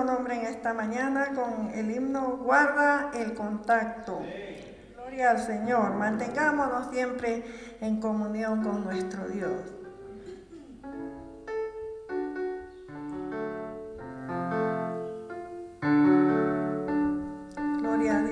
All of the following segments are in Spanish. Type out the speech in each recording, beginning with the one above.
nombre en esta mañana con el himno Guarda el contacto. Gloria al Señor. Mantengámonos siempre en comunión con nuestro Dios. ¿qué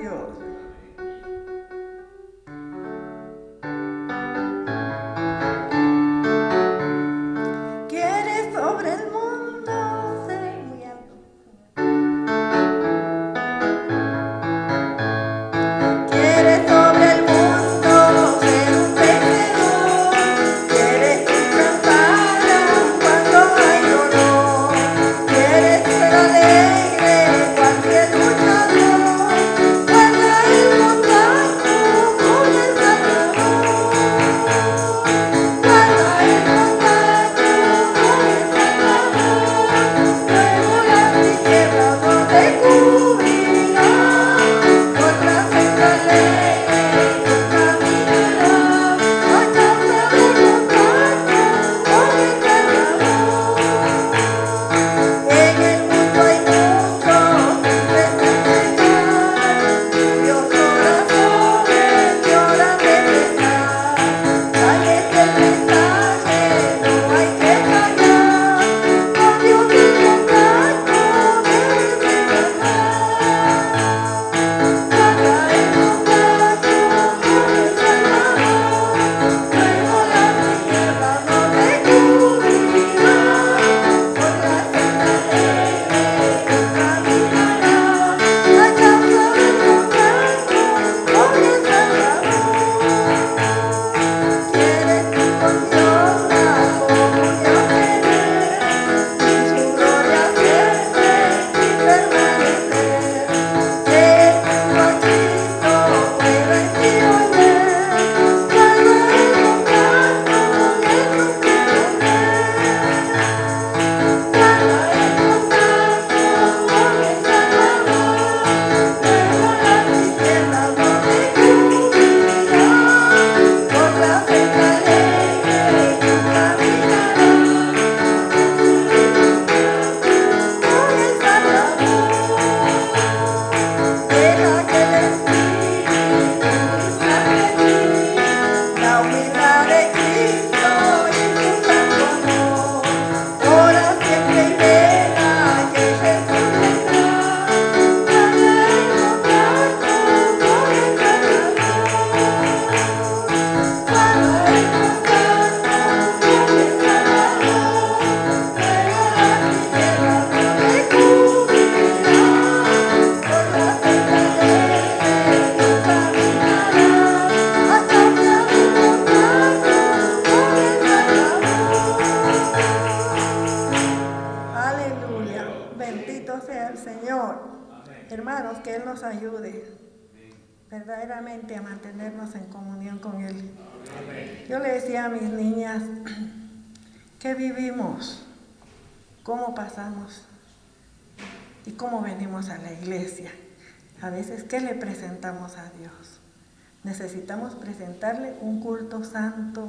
Presentarle un culto santo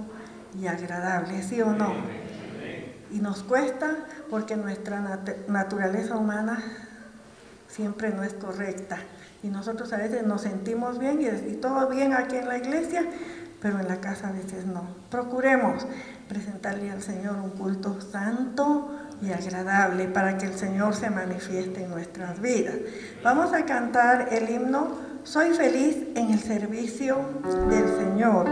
y agradable, ¿sí o no? Y nos cuesta porque nuestra naturaleza humana siempre no es correcta. Y nosotros a veces nos sentimos bien y todo bien aquí en la iglesia, pero en la casa a veces no. Procuremos presentarle al Señor un culto santo, y agradable para que el Señor se manifieste en nuestras vidas. Vamos a cantar el himno Soy feliz en el servicio del Señor.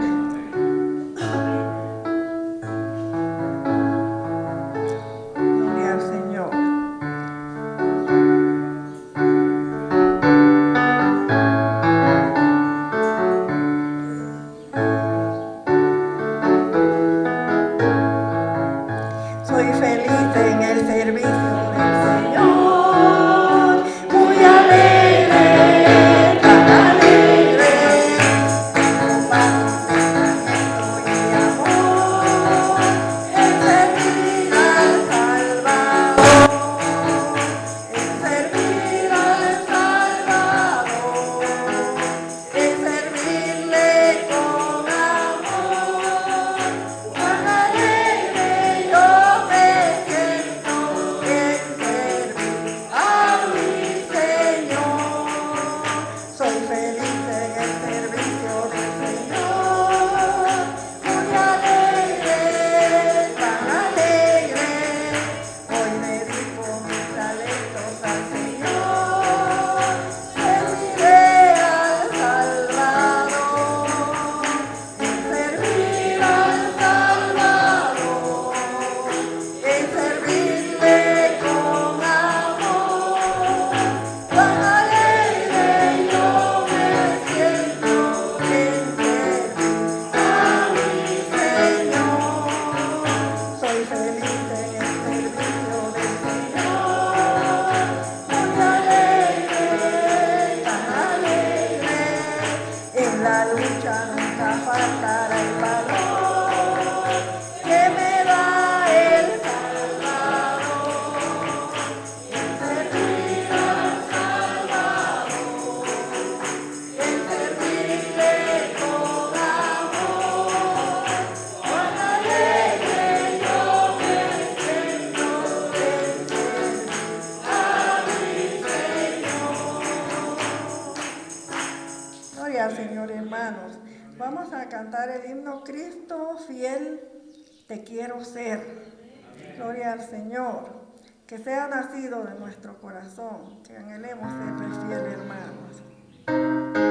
Que sea nacido de nuestro corazón, que anhelemos ser fiel hermanos,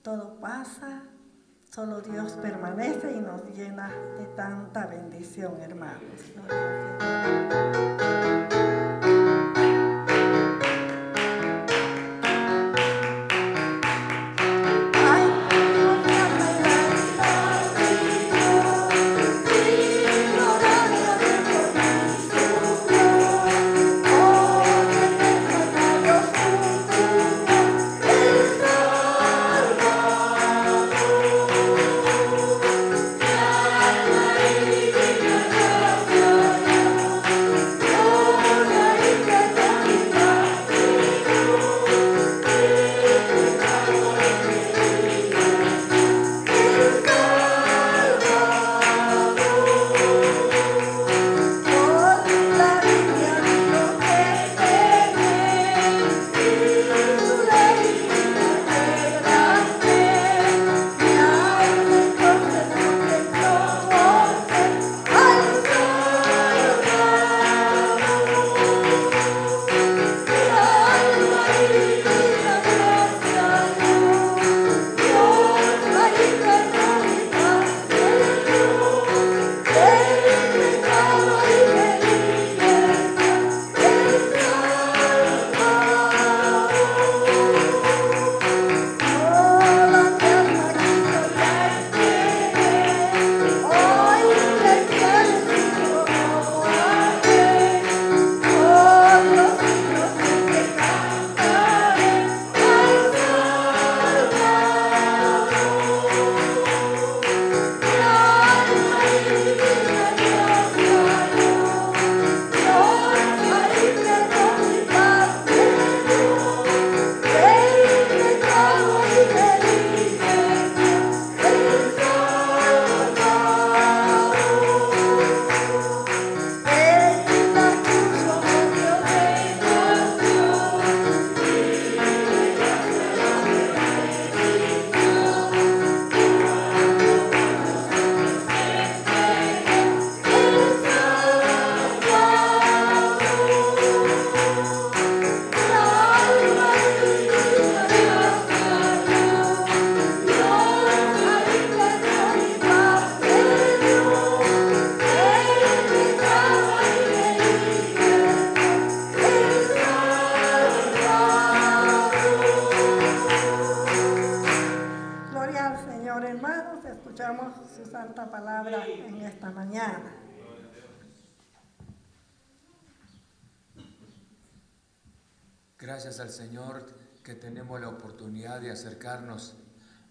Todo pasa, solo Dios permanece y nos llena de tanta bendición, hermanos.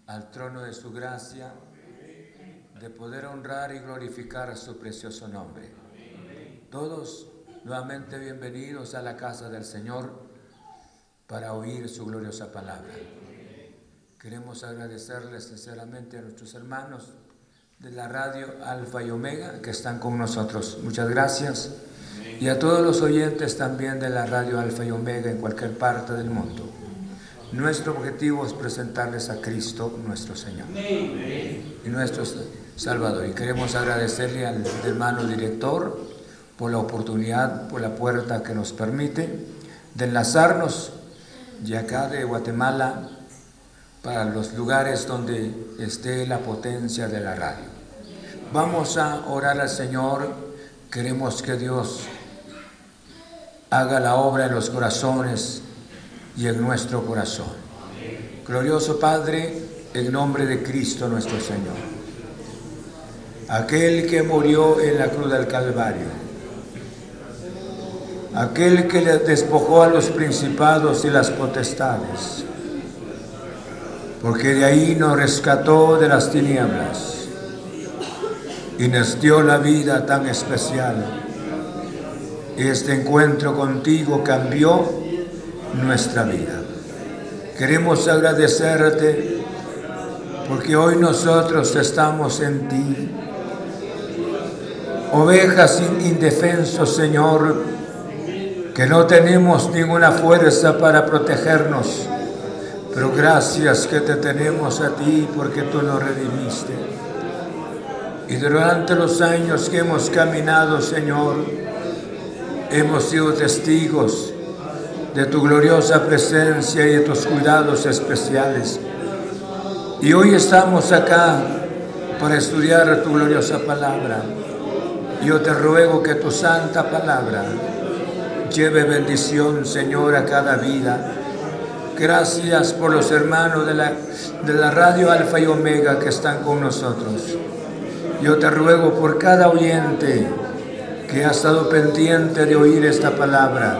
Al trono de su gracia, de poder honrar y glorificar su precioso nombre. Todos nuevamente bienvenidos a la casa del Señor para oír su gloriosa palabra. Queremos agradecerles sinceramente a nuestros hermanos de la radio Alfa y Omega que están con nosotros. Muchas gracias y a todos los oyentes también de la radio Alfa y Omega en cualquier parte del mundo. Nuestro objetivo es presentarles a Cristo nuestro Señor y nuestro Salvador. Y queremos agradecerle al hermano director por la oportunidad, por la puerta que nos permite de enlazarnos de acá de Guatemala para los lugares donde esté la potencia de la radio. Vamos a orar al Señor. Queremos que Dios haga la obra en los corazones y en nuestro corazón. Glorioso Padre, en nombre de Cristo nuestro Señor, aquel que murió en la cruz del Calvario, aquel que despojó a los principados y las potestades, porque de ahí nos rescató de las tinieblas. Y nos dio la vida tan especial. Este encuentro contigo cambió nuestra vida. Queremos agradecerte porque hoy nosotros estamos en ti. Ovejas indefensos, Señor, que no tenemos ninguna fuerza para protegernos, pero gracias que te tenemos a ti porque tú nos redimiste. Y durante los años que hemos caminado, Señor, hemos sido testigos de tu gloriosa presencia y de tus cuidados especiales. Y hoy estamos acá para estudiar tu gloriosa palabra. Yo te ruego que tu santa palabra lleve bendición, Señor, a cada vida. Gracias por los hermanos de la, de la radio Alfa y Omega que están con nosotros. Yo te ruego por cada oyente que ha estado pendiente de oír esta palabra.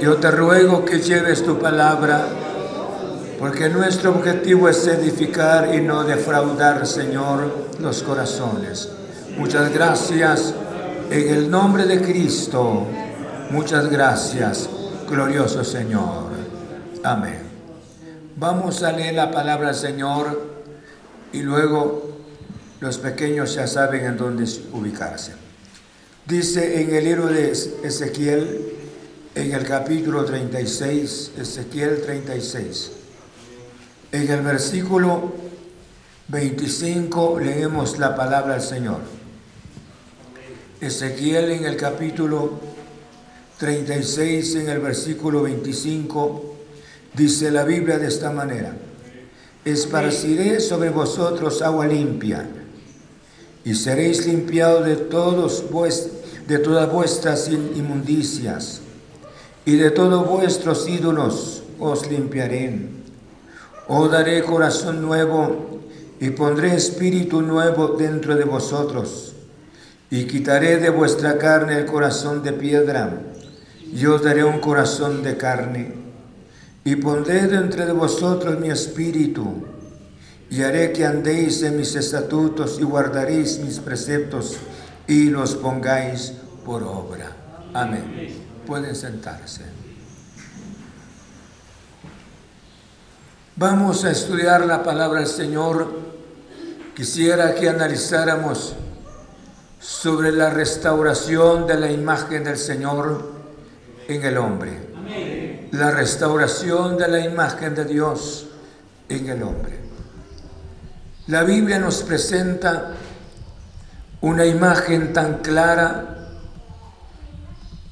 Yo te ruego que lleves tu palabra, porque nuestro objetivo es edificar y no defraudar, Señor, los corazones. Muchas gracias en el nombre de Cristo. Muchas gracias, glorioso Señor. Amén. Vamos a leer la palabra Señor y luego los pequeños ya saben en dónde ubicarse. Dice en el libro de Ezequiel, en el capítulo 36, Ezequiel 36, en el versículo 25 leemos la palabra del Señor. Ezequiel en el capítulo 36, en el versículo 25, dice la Biblia de esta manera, esparciré sobre vosotros agua limpia y seréis limpiados de todos de todas vuestras inmundicias y de todos vuestros ídolos os limpiaré. Os daré corazón nuevo y pondré espíritu nuevo dentro de vosotros y quitaré de vuestra carne el corazón de piedra y os daré un corazón de carne y pondré dentro de vosotros mi espíritu y haré que andéis en mis estatutos y guardaréis mis preceptos y los pongáis por obra. Amén. Pueden sentarse. Vamos a estudiar la palabra del Señor. Quisiera que analizáramos sobre la restauración de la imagen del Señor en el hombre. La restauración de la imagen de Dios en el hombre. La Biblia nos presenta una imagen tan clara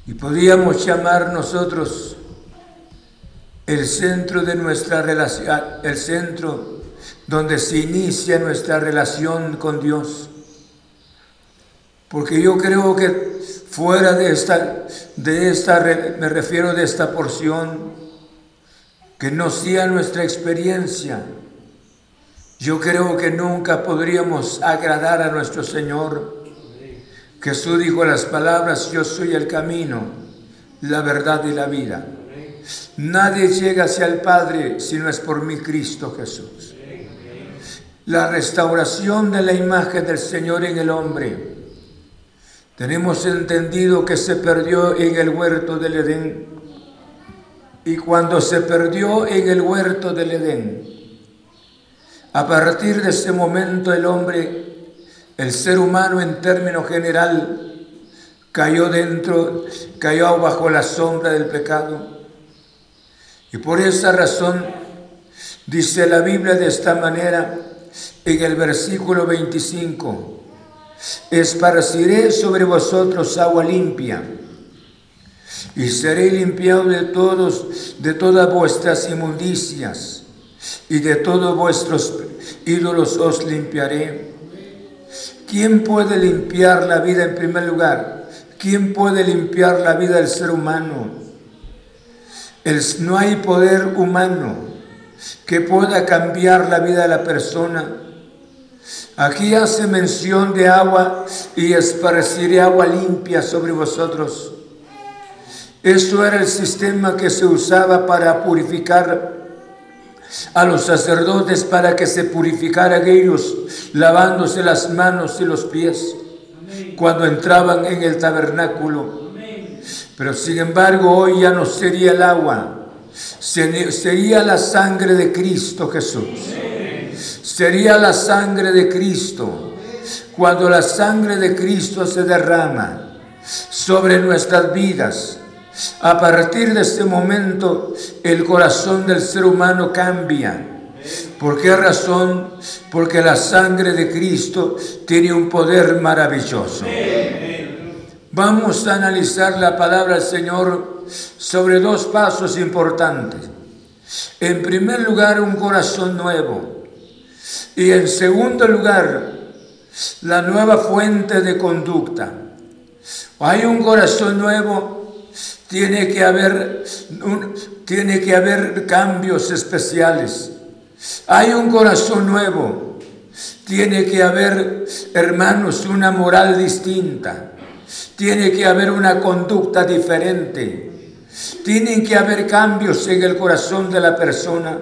y podríamos llamar nosotros el centro de nuestra relación, el centro donde se inicia nuestra relación con Dios. Porque yo creo que fuera de esta, de esta, me refiero de esta porción, que no sea nuestra experiencia, Yo creo que nunca podríamos agradar a nuestro Señor. Jesús dijo las palabras, yo soy el camino, la verdad y la vida. Nadie llega hacia el Padre si no es por mi Cristo Jesús. La restauración de la imagen del Señor en el hombre. Tenemos entendido que se perdió en el huerto del Edén. Y cuando se perdió en el huerto del Edén, a partir de ese momento el hombre, el ser humano en término general, cayó dentro, cayó bajo la sombra del pecado. Y por esa razón dice la Biblia de esta manera en el versículo 25, esparciré sobre vosotros agua limpia y seré limpiado de todos de todas vuestras inmundicias y de todos vuestros ídolos os limpiaré. ¿Quién puede limpiar la vida en primer lugar? ¿Quién puede limpiar la vida del ser humano? no hay poder humano que pueda cambiar la vida de la persona. Aquí hace mención de agua y esparciré agua limpia sobre vosotros. Eso era el sistema que se usaba para purificar a los sacerdotes para que se purificaran ellos, lavándose las manos y los pies cuando entraban en el tabernáculo. Pero sin embargo hoy ya no sería el agua, sería la sangre de Cristo Jesús. Sería la sangre de Cristo. Cuando la sangre de Cristo se derrama sobre nuestras vidas, a partir de ese momento, el corazón del ser humano cambia. ¿Por qué razón? Porque la sangre de Cristo tiene un poder maravilloso. Vamos a analizar la palabra del Señor sobre dos pasos importantes. En primer lugar, un corazón nuevo. Y en segundo lugar, la nueva fuente de conducta. Hay un corazón nuevo tiene que haber, tiene que haber cambios especiales. Hay un corazón nuevo. Tiene que haber, hermanos, una moral distinta. Tiene que haber una conducta diferente. Tienen que haber cambios en el corazón de la persona.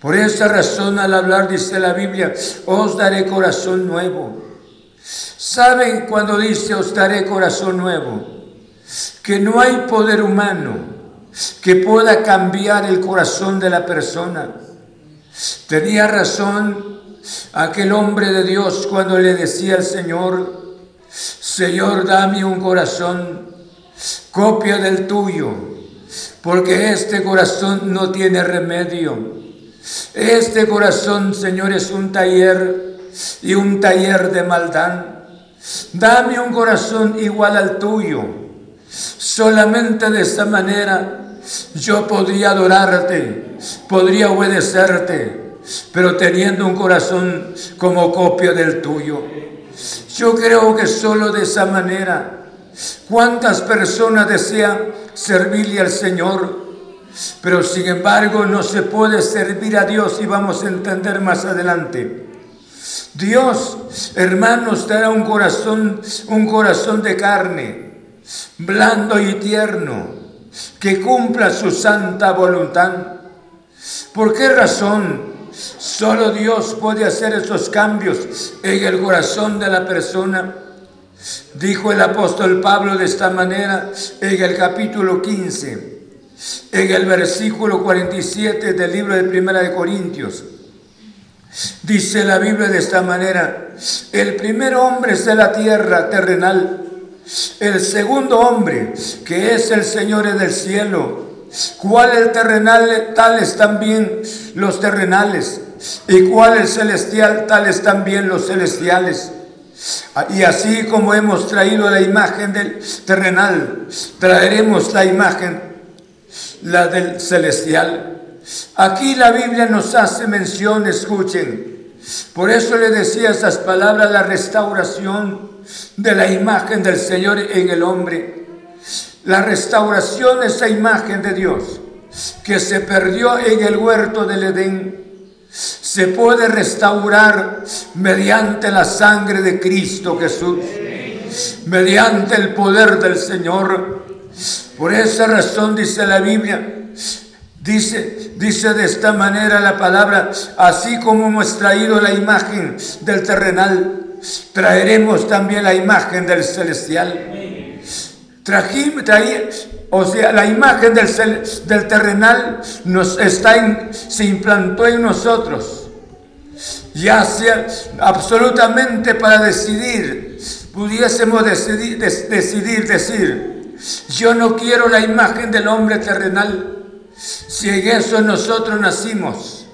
Por esa razón al hablar dice la Biblia, os daré corazón nuevo. ¿Saben cuando dice os daré corazón nuevo? Que no hay poder humano que pueda cambiar el corazón de la persona. Tenía razón aquel hombre de Dios cuando le decía al Señor, Señor, dame un corazón, copia del tuyo, porque este corazón no tiene remedio. Este corazón, Señor, es un taller y un taller de maldad. Dame un corazón igual al tuyo Solamente de esta manera yo podría adorarte, podría obedecerte, pero teniendo un corazón como copia del tuyo. Yo creo que solo de esa manera, ¿cuántas personas desean servirle al Señor? Pero sin embargo no se puede servir a Dios y vamos a entender más adelante. Dios, hermanos, dará un corazón, un corazón de carne blando y tierno, que cumpla su santa voluntad. ¿Por qué razón? Solo Dios puede hacer esos cambios en el corazón de la persona. Dijo el apóstol Pablo de esta manera en el capítulo 15, en el versículo 47 del libro de Primera de Corintios. Dice la Biblia de esta manera, el primer hombre es de la tierra terrenal, el segundo hombre, que es el Señor del cielo. ¿Cuál el terrenal? Tales también los terrenales. ¿Y cuál el celestial? Tales también los celestiales. Y así como hemos traído la imagen del terrenal, traeremos la imagen, la del celestial. Aquí la Biblia nos hace mención, escuchen. Por eso le decía esas palabras, la restauración de la imagen del Señor en el hombre. La restauración de esa imagen de Dios que se perdió en el huerto del Edén se puede restaurar mediante la sangre de Cristo Jesús, mediante el poder del Señor. Por esa razón dice la Biblia, Dice, dice de esta manera la palabra, así como hemos traído la imagen del terrenal, traeremos también la imagen del celestial. Trajimos, o sea, la imagen del, del terrenal nos está se implantó en nosotros. Ya sea absolutamente para decidir, pudiésemos decidir, decidir decir, yo no quiero la imagen del hombre terrenal, si en eso nosotros nacimos,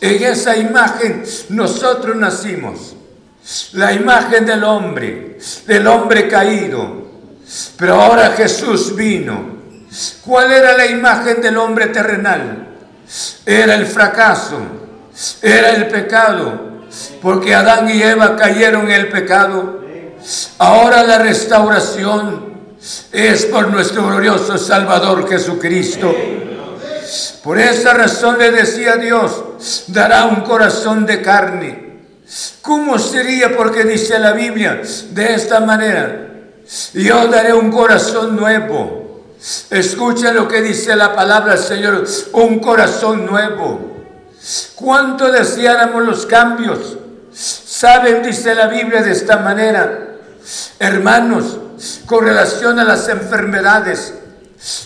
en esa imagen nosotros nacimos, la imagen del hombre, del hombre caído. Pero ahora Jesús vino. ¿Cuál era la imagen del hombre terrenal? Era el fracaso, era el pecado, porque Adán y Eva cayeron en el pecado. Ahora la restauración es por nuestro glorioso Salvador Jesucristo. Por esa razón le decía Dios, dará un corazón de carne. ¿Cómo sería? Porque dice la Biblia de esta manera, yo daré un corazón nuevo. Escucha lo que dice la palabra Señor, un corazón nuevo. ¿Cuánto deseáramos los cambios? Saben, dice la Biblia de esta manera, hermanos, con relación a las enfermedades,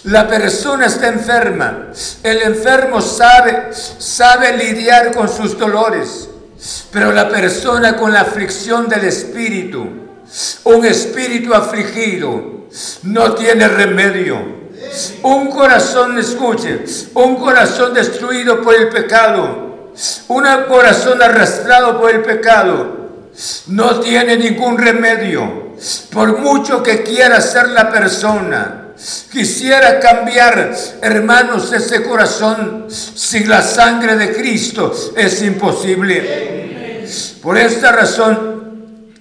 la persona está enferma. El enfermo sabe, sabe lidiar con sus dolores. Pero la persona con la aflicción del espíritu, un espíritu afligido, no tiene remedio. Un corazón, escuche, un corazón destruido por el pecado, un corazón arrastrado por el pecado, no tiene ningún remedio. Por mucho que quiera ser la persona, Quisiera cambiar, hermanos, ese corazón sin la sangre de Cristo. Es imposible. Por esta razón,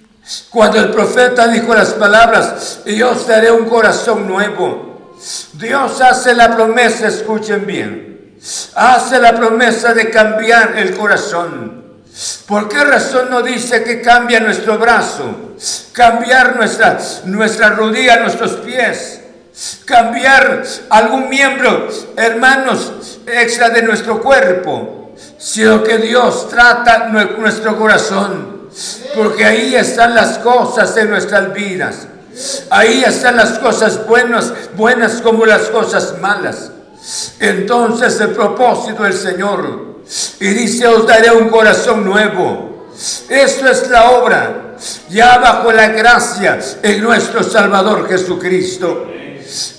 cuando el profeta dijo las palabras, yo os daré un corazón nuevo, Dios hace la promesa, escuchen bien, hace la promesa de cambiar el corazón. ¿Por qué razón no dice que cambia nuestro brazo? Cambiar nuestra, nuestra rodilla, nuestros pies cambiar algún miembro, hermanos, extra de nuestro cuerpo, sino que Dios trata nuestro corazón, porque ahí están las cosas de nuestras vidas. Ahí están las cosas buenas, buenas como las cosas malas. Entonces el propósito del Señor, y dice, os daré un corazón nuevo. Esto es la obra, ya bajo la gracia en nuestro Salvador Jesucristo.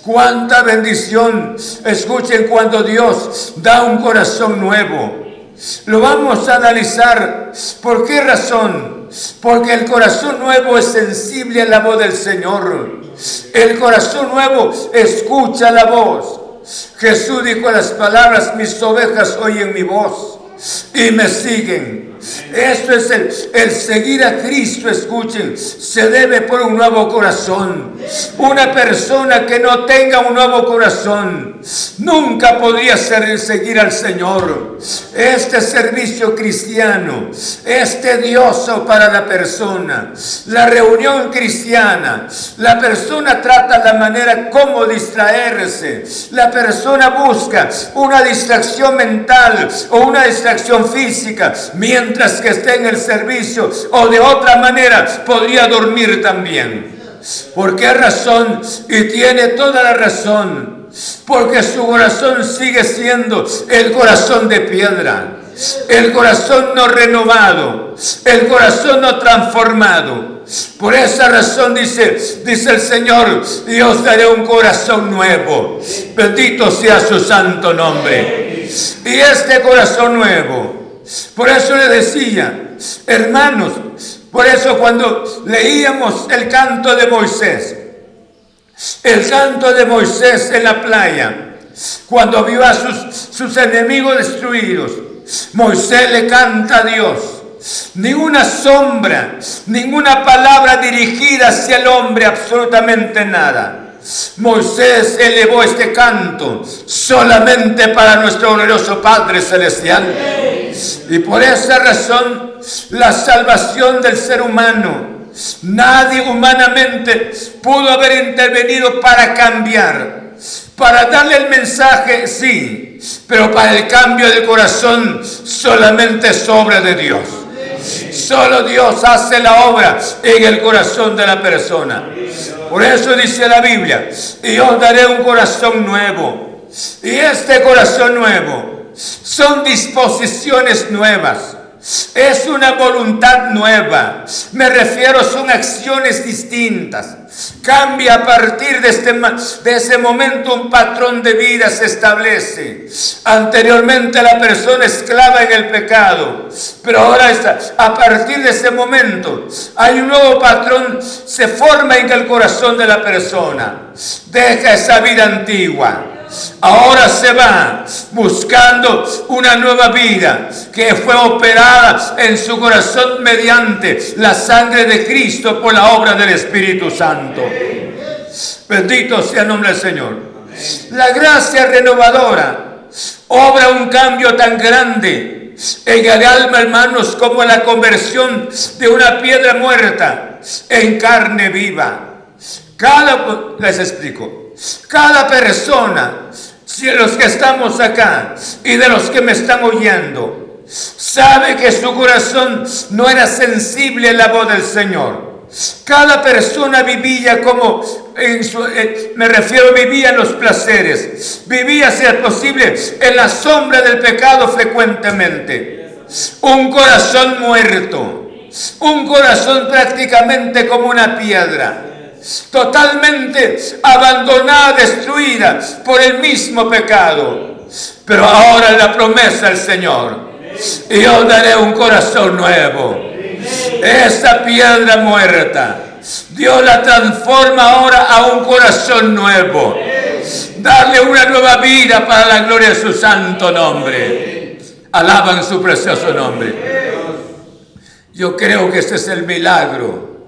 Cuánta bendición. Escuchen cuando Dios da un corazón nuevo. Lo vamos a analizar. ¿Por qué razón? Porque el corazón nuevo es sensible a la voz del Señor. El corazón nuevo escucha la voz. Jesús dijo las palabras, mis ovejas oyen mi voz y me siguen. Esto es el, seguir a Cristo, escuchen, se debe por un nuevo corazón. Una persona que no tenga un nuevo corazón nunca podría ser, seguir al Señor. Este servicio cristiano es tedioso para la persona. La reunión cristiana, la persona trata la manera como distraerse. La persona busca una distracción mental o una distracción física mientras que esté en el servicio o de otra manera podría dormir también. ¿Por qué razón? Y tiene toda la razón. Porque su corazón sigue siendo el corazón de piedra. El corazón no renovado. El corazón no transformado. Por esa razón dice, dice el Señor, Dios daré un corazón nuevo. Bendito sea su santo nombre. Y este corazón nuevo por eso le decía, hermanos, por eso cuando leíamos el canto de Moisés, el canto de Moisés en la playa, cuando vio a sus, sus enemigos destruidos, Moisés le canta a Dios. Ni una sombra, ninguna palabra dirigida hacia el hombre, absolutamente nada. Moisés elevó este canto solamente para nuestro glorioso Padre Celestial. Y por esa razón, la salvación del ser humano, nadie humanamente pudo haber intervenido para cambiar. Para darle el mensaje, sí, pero para el cambio de corazón solamente es obra de Dios. Solo Dios hace la obra en el corazón de la persona. Por eso dice la Biblia, y os daré un corazón nuevo. Y este corazón nuevo son disposiciones nuevas. Es una voluntad nueva. Me refiero, son acciones distintas. Cambia a partir de, este, de ese momento un patrón de vida se establece. Anteriormente la persona esclava en el pecado, pero ahora está, a partir de ese momento hay un nuevo patrón, se forma en el corazón de la persona. Deja esa vida antigua. Ahora se va buscando una nueva vida que fue operada en su corazón mediante la sangre de Cristo por la obra del Espíritu Santo. Bendito sea el nombre del Señor. La gracia renovadora obra un cambio tan grande en el alma, hermanos, como la conversión de una piedra muerta en carne viva. Cada, les explico, cada persona, si los que estamos acá y de los que me están oyendo, sabe que su corazón no era sensible a la voz del Señor. Cada persona vivía como, en su, eh, me refiero, vivía en los placeres, vivía, si es posible, en la sombra del pecado frecuentemente. Un corazón muerto, un corazón prácticamente como una piedra, totalmente abandonada, destruida por el mismo pecado. Pero ahora la promesa del Señor, yo daré un corazón nuevo esa piedra muerta, Dios la transforma ahora a un corazón nuevo. Darle una nueva vida para la gloria de su santo nombre. Alaban su precioso nombre. Yo creo que este es el milagro.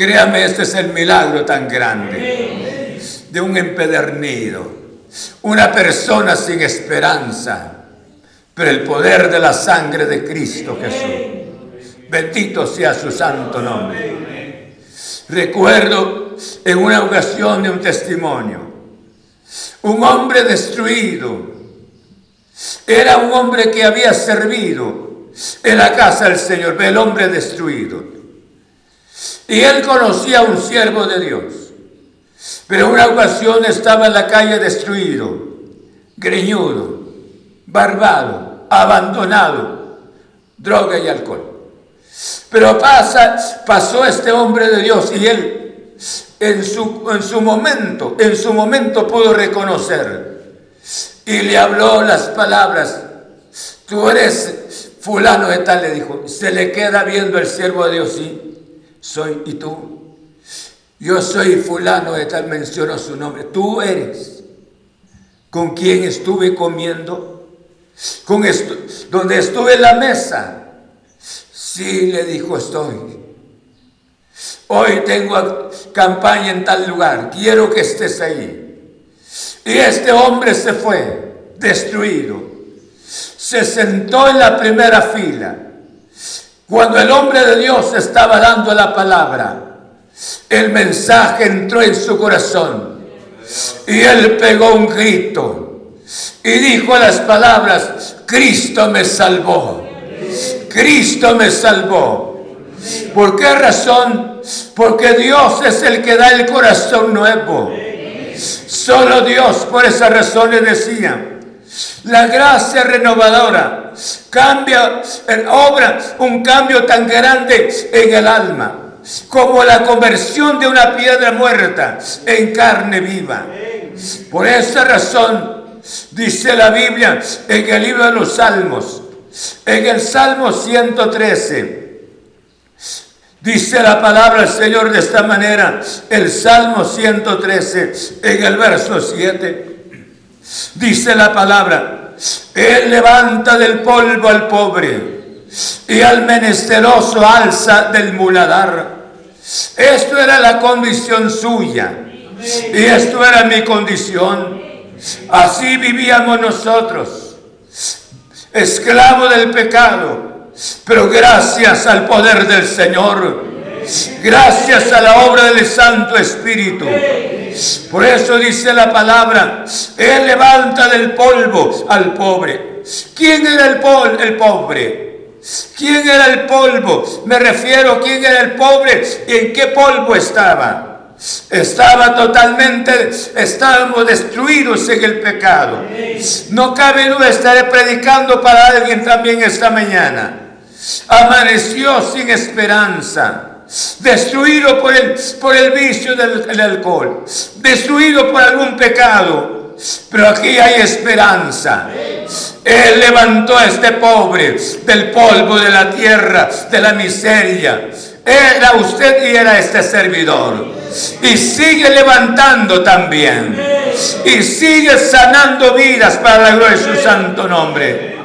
Créame, este es el milagro tan grande. De un empedernido, una persona sin esperanza, pero el poder de la sangre de Cristo Jesús. Bendito sea su santo nombre. Recuerdo en una ocasión de un testimonio, un hombre destruido. Era un hombre que había servido en la casa del Señor, el hombre destruido. Y él conocía a un siervo de Dios. Pero una ocasión estaba en la calle destruido, greñudo, barbado, abandonado, droga y alcohol. Pero pasa, pasó este hombre de Dios y él en su, en su momento, en su momento pudo reconocer y le habló las palabras, tú eres fulano de tal, le dijo, se le queda viendo el siervo de Dios, sí, soy, y tú, yo soy fulano de tal, mencionó su nombre, tú eres con quien estuve comiendo, con donde estuve en la mesa, Sí, le dijo, estoy. Hoy tengo campaña en tal lugar, quiero que estés ahí. Y este hombre se fue, destruido. Se sentó en la primera fila. Cuando el hombre de Dios estaba dando la palabra, el mensaje entró en su corazón. Y él pegó un grito y dijo las palabras, Cristo me salvó. Cristo me salvó. ¿Por qué razón? Porque Dios es el que da el corazón nuevo. Solo Dios, por esa razón le decía, la gracia renovadora cambia, obra un cambio tan grande en el alma como la conversión de una piedra muerta en carne viva. Por esa razón, dice la Biblia en el libro de los Salmos, en el Salmo 113 dice la palabra del Señor de esta manera, el Salmo 113 en el verso 7 dice la palabra, Él levanta del polvo al pobre y al menesteroso alza del muladar. Esto era la condición suya y esto era mi condición. Así vivíamos nosotros esclavo del pecado, pero gracias al poder del Señor, gracias a la obra del Santo Espíritu. Por eso dice la palabra, Él levanta del polvo al pobre. ¿Quién era el, el pobre? ¿Quién era el polvo? Me refiero quién era el pobre y en qué polvo estaba. Estaba totalmente, estábamos destruidos en el pecado. No cabe duda, estaré predicando para alguien también esta mañana. Amaneció sin esperanza destruido por el, por el vicio del, alcohol, destruido por algún pecado. Pero aquí hay esperanza. Él levantó a este pobre del polvo de la tierra, de la miseria. Era usted y era este servidor y sigue levantando también. Y sigue sanando vidas para la gloria de su santo nombre.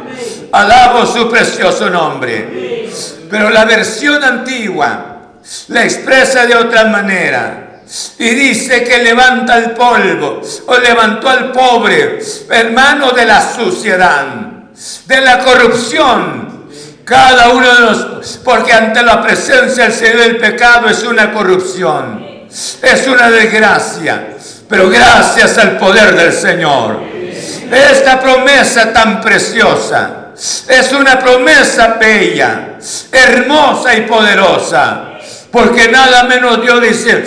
Alabo su precioso nombre. Pero la versión antigua la expresa de otra manera. Y dice que levanta el polvo o levantó al pobre, hermano de la suciedad, de la corrupción, cada uno de los, porque ante la presencia del Señor el pecado es una corrupción. Es una desgracia, pero gracias al poder del Señor. Esta promesa tan preciosa es una promesa bella, hermosa y poderosa. Porque nada menos Dios dice,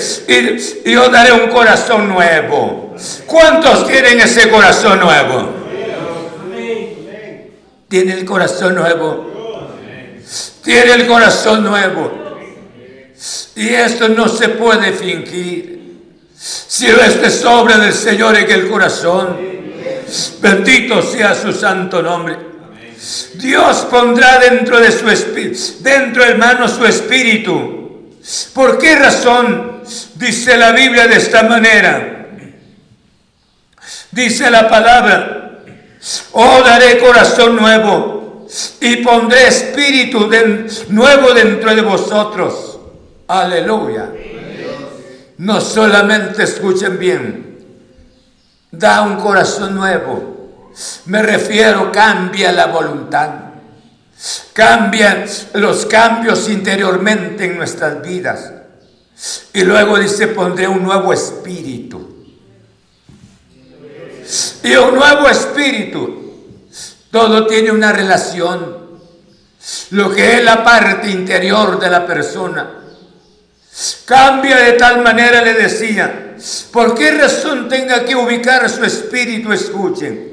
y yo daré un corazón nuevo. ¿Cuántos tienen ese corazón nuevo? Tiene el corazón nuevo. Tiene el corazón nuevo. Y esto no se puede fingir. Si esto es obra del Señor en el corazón, bendito sea su santo nombre. Dios pondrá dentro de su espíritu, dentro hermano su espíritu. ¿Por qué razón dice la Biblia de esta manera? Dice la palabra, oh daré corazón nuevo y pondré espíritu nuevo dentro de vosotros Aleluya. No solamente escuchen bien, da un corazón nuevo. Me refiero, cambia la voluntad. Cambia los cambios interiormente en nuestras vidas. Y luego dice, pondré un nuevo espíritu. Y un nuevo espíritu. Todo tiene una relación. Lo que es la parte interior de la persona Cambia de tal manera, le decía, ¿por qué razón tenga que ubicar su espíritu? Escuchen.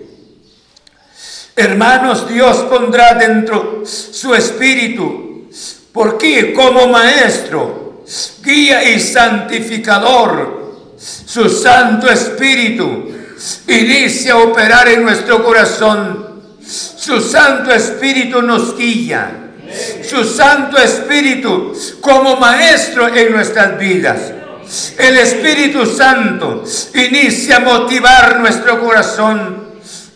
Hermanos, Dios pondrá dentro su espíritu. Porque como maestro, guía y santificador, su Santo Espíritu inicia a operar en nuestro corazón. Su Santo Espíritu nos guía su Santo Espíritu como maestro en nuestras vidas. El Espíritu Santo inicia a motivar nuestro corazón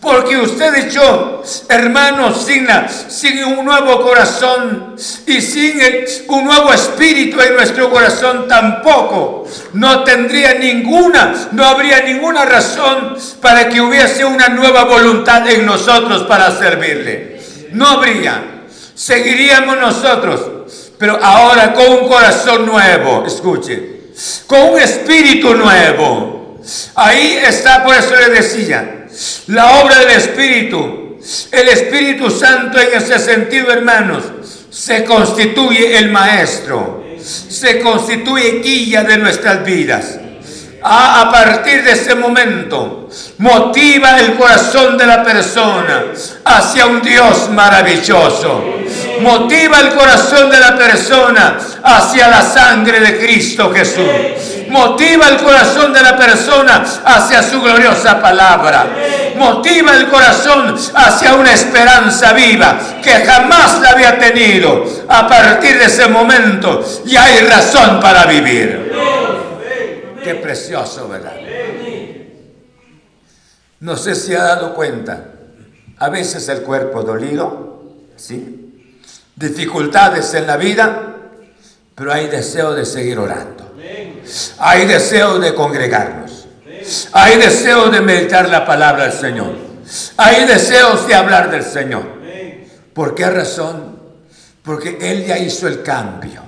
porque usted y yo, hermanos, sin, un nuevo corazón y sin un nuevo espíritu en nuestro corazón tampoco, no tendría ninguna, no habría ninguna razón para que hubiese una nueva voluntad en nosotros para servirle. No habría seguiríamos nosotros, pero ahora con un corazón nuevo, escuche, con un espíritu nuevo. Ahí está, por eso le decía, la obra del Espíritu, el Espíritu Santo en ese sentido, hermanos, se constituye el maestro, se constituye guía de nuestras vidas. A, partir de ese momento, motiva el corazón de la persona hacia un Dios maravilloso motiva el corazón de la persona hacia la sangre de Cristo Jesús. Motiva el corazón de la persona hacia su gloriosa palabra. Motiva el corazón hacia una esperanza viva que jamás la había tenido. A partir de ese momento ya hay razón para vivir. Qué precioso, ¿verdad? No sé si ha dado cuenta. A veces el cuerpo dolido, ¿sí? dificultades en la vida, pero hay deseo de seguir orando. Hay deseo de congregarnos. Hay deseo de meditar la palabra del Señor. Hay deseos de hablar del Señor. ¿Por qué razón? Porque Él ya hizo el cambio.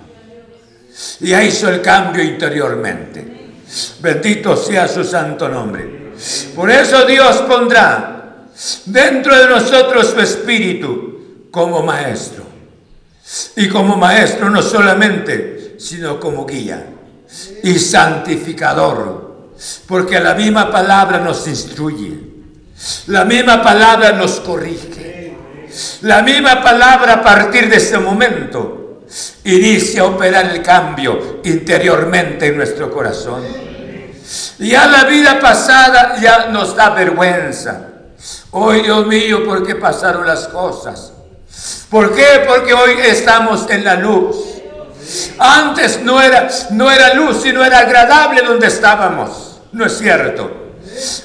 Ya hizo el cambio interiormente. Bendito sea su santo nombre. Por eso Dios pondrá dentro de nosotros su espíritu como maestro. Y como maestro no solamente, sino como guía y santificador. Porque la misma palabra nos instruye. La misma palabra nos corrige. La misma palabra a partir de ese momento inicia a operar el cambio interiormente en nuestro corazón. Ya la vida pasada ya nos da vergüenza. Hoy, Dios mío, ¿por qué pasaron las cosas? ¿Por qué? Porque hoy estamos en la luz. Antes no era, no era luz, sino era agradable donde estábamos. No es cierto.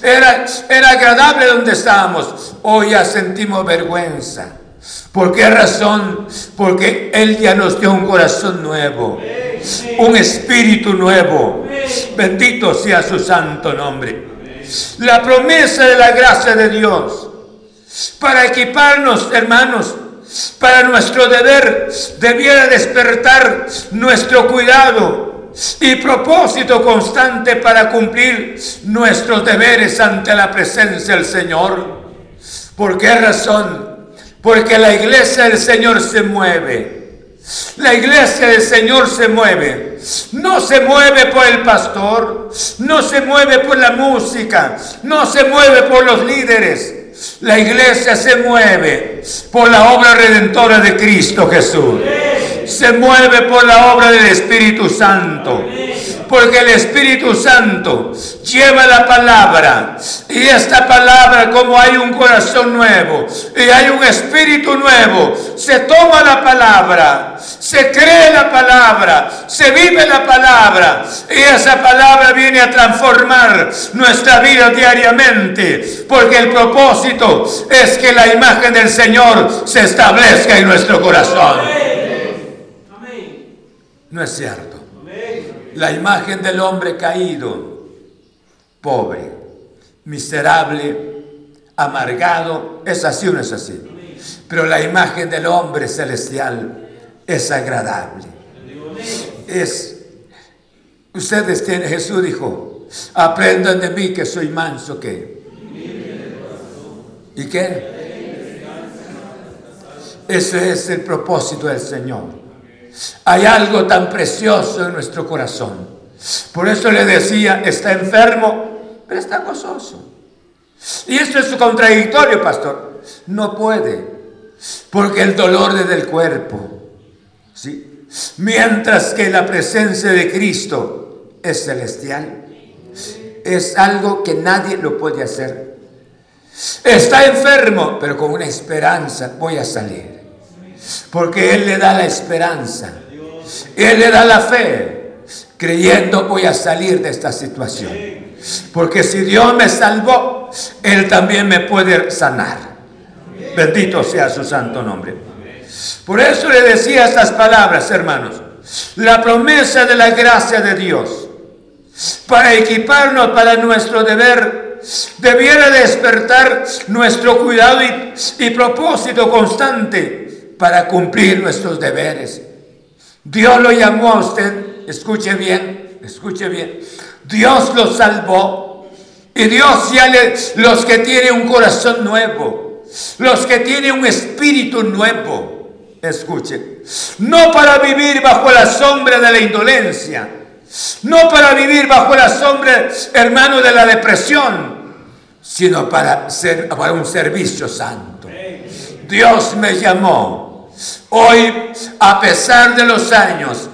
Era, era agradable donde estábamos. Hoy ya sentimos vergüenza. ¿Por qué razón? Porque Él ya nos dio un corazón nuevo, un espíritu nuevo. Bendito sea su santo nombre. La promesa de la gracia de Dios para equiparnos, hermanos, para nuestro deber debiera despertar nuestro cuidado y propósito constante para cumplir nuestros deberes ante la presencia del Señor. ¿Por qué razón? Porque la iglesia del Señor se mueve. La iglesia del Señor se mueve. No se mueve por el pastor, no se mueve por la música, no se mueve por los líderes, la iglesia se mueve por la obra redentora de Cristo Jesús. Se mueve por la obra del Espíritu Santo. Porque el Espíritu Santo lleva la palabra. Y esta palabra como hay un corazón nuevo y hay un espíritu nuevo, se toma la palabra, se cree la palabra, se vive la palabra. Y esa palabra viene a transformar nuestra vida diariamente. Porque el propósito es que la imagen del Señor se establezca en nuestro corazón. No es cierto la imagen del hombre caído, pobre, miserable, amargado, es así o no es así. Pero la imagen del hombre celestial es agradable. Es, ustedes tienen, Jesús dijo, aprendan de mí que soy manso que. ¿Y qué? Ese es el propósito del Señor. Hay algo tan precioso en nuestro corazón. Por eso le decía, está enfermo, pero está gozoso. Y esto es contradictorio, pastor. No puede, porque el dolor es del cuerpo. ¿sí? Mientras que la presencia de Cristo es celestial. Es algo que nadie lo puede hacer. Está enfermo, pero con una esperanza voy a salir. Porque Él le da la esperanza. Él le da la fe. Creyendo voy a salir de esta situación. Porque si Dios me salvó, Él también me puede sanar. Bendito sea su santo nombre. Por eso le decía estas palabras, hermanos. La promesa de la gracia de Dios para equiparnos para nuestro deber debiera despertar nuestro cuidado y, y propósito constante para cumplir nuestros deberes. Dios lo llamó a usted, escuche bien, escuche bien. Dios lo salvó. Y Dios ya le, los que tienen un corazón nuevo, los que tienen un espíritu nuevo, escuche, no para vivir bajo la sombra de la indolencia, no para vivir bajo la sombra, hermano, de la depresión, sino para, ser, para un servicio santo. Dios me llamó Hoy, a pesar de los años,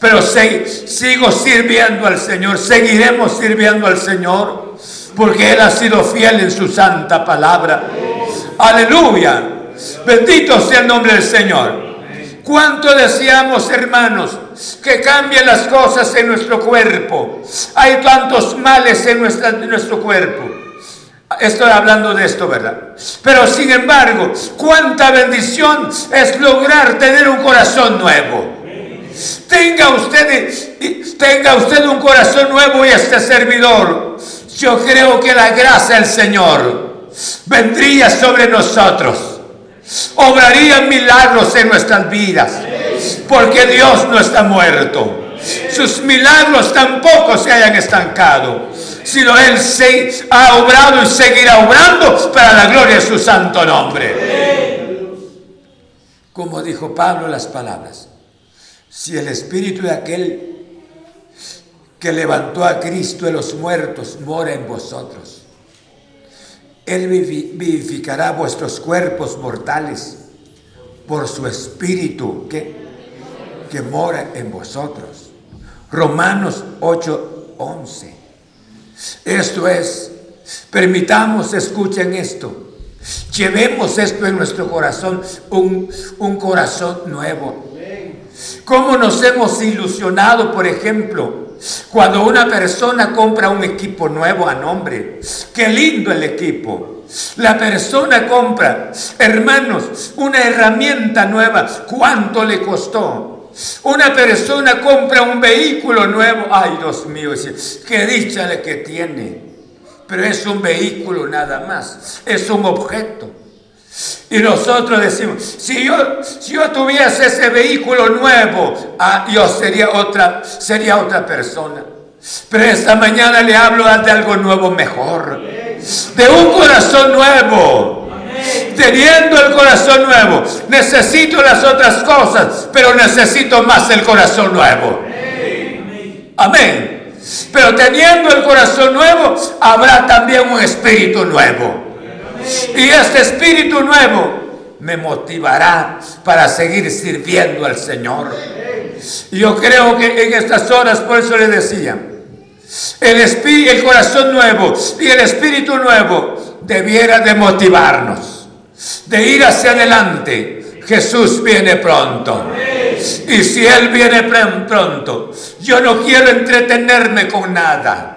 pero sigo sirviendo al Señor, seguiremos sirviendo al Señor, porque Él ha sido fiel en su santa palabra. Aleluya. Bendito sea el nombre del Señor. ¿Cuánto deseamos, hermanos, que cambien las cosas en nuestro cuerpo? Hay tantos males en, en nuestro cuerpo. Estoy hablando de esto, ¿verdad? Pero sin embargo, cuánta bendición es lograr tener un corazón nuevo. Tenga usted, tenga usted un corazón nuevo y este servidor. Yo creo que la gracia del Señor vendría sobre nosotros. Obraría milagros en nuestras vidas. Porque Dios no está muerto. Sus milagros tampoco se hayan estancado. Sino Él se ha obrado y seguirá obrando para la gloria de su santo nombre. Como dijo Pablo las palabras. Si el espíritu de aquel que levantó a Cristo de los muertos mora en vosotros. Él vivificará vuestros cuerpos mortales por su espíritu que, que mora en vosotros. Romanos 8:11. Esto es, permitamos, escuchen esto. Llevemos esto en nuestro corazón, un, un corazón nuevo. ¿Cómo nos hemos ilusionado, por ejemplo, cuando una persona compra un equipo nuevo a nombre, qué lindo el equipo. La persona compra, hermanos, una herramienta nueva, ¿cuánto le costó? Una persona compra un vehículo nuevo, ay Dios mío, qué dicha que tiene, pero es un vehículo nada más, es un objeto. Y nosotros decimos, si yo, si yo tuviese ese vehículo nuevo, ah, yo sería otra, sería otra persona. Pero esta mañana le hablo de algo nuevo mejor. De un corazón nuevo. Teniendo el corazón nuevo, necesito las otras cosas, pero necesito más el corazón nuevo. Amén. Pero teniendo el corazón nuevo, habrá también un espíritu nuevo. Y este espíritu nuevo me motivará para seguir sirviendo al Señor. Yo creo que en estas horas, por eso le decía, el, espíritu, el corazón nuevo y el espíritu nuevo debiera de motivarnos, de ir hacia adelante. Jesús viene pronto. Y si Él viene pronto, yo no quiero entretenerme con nada.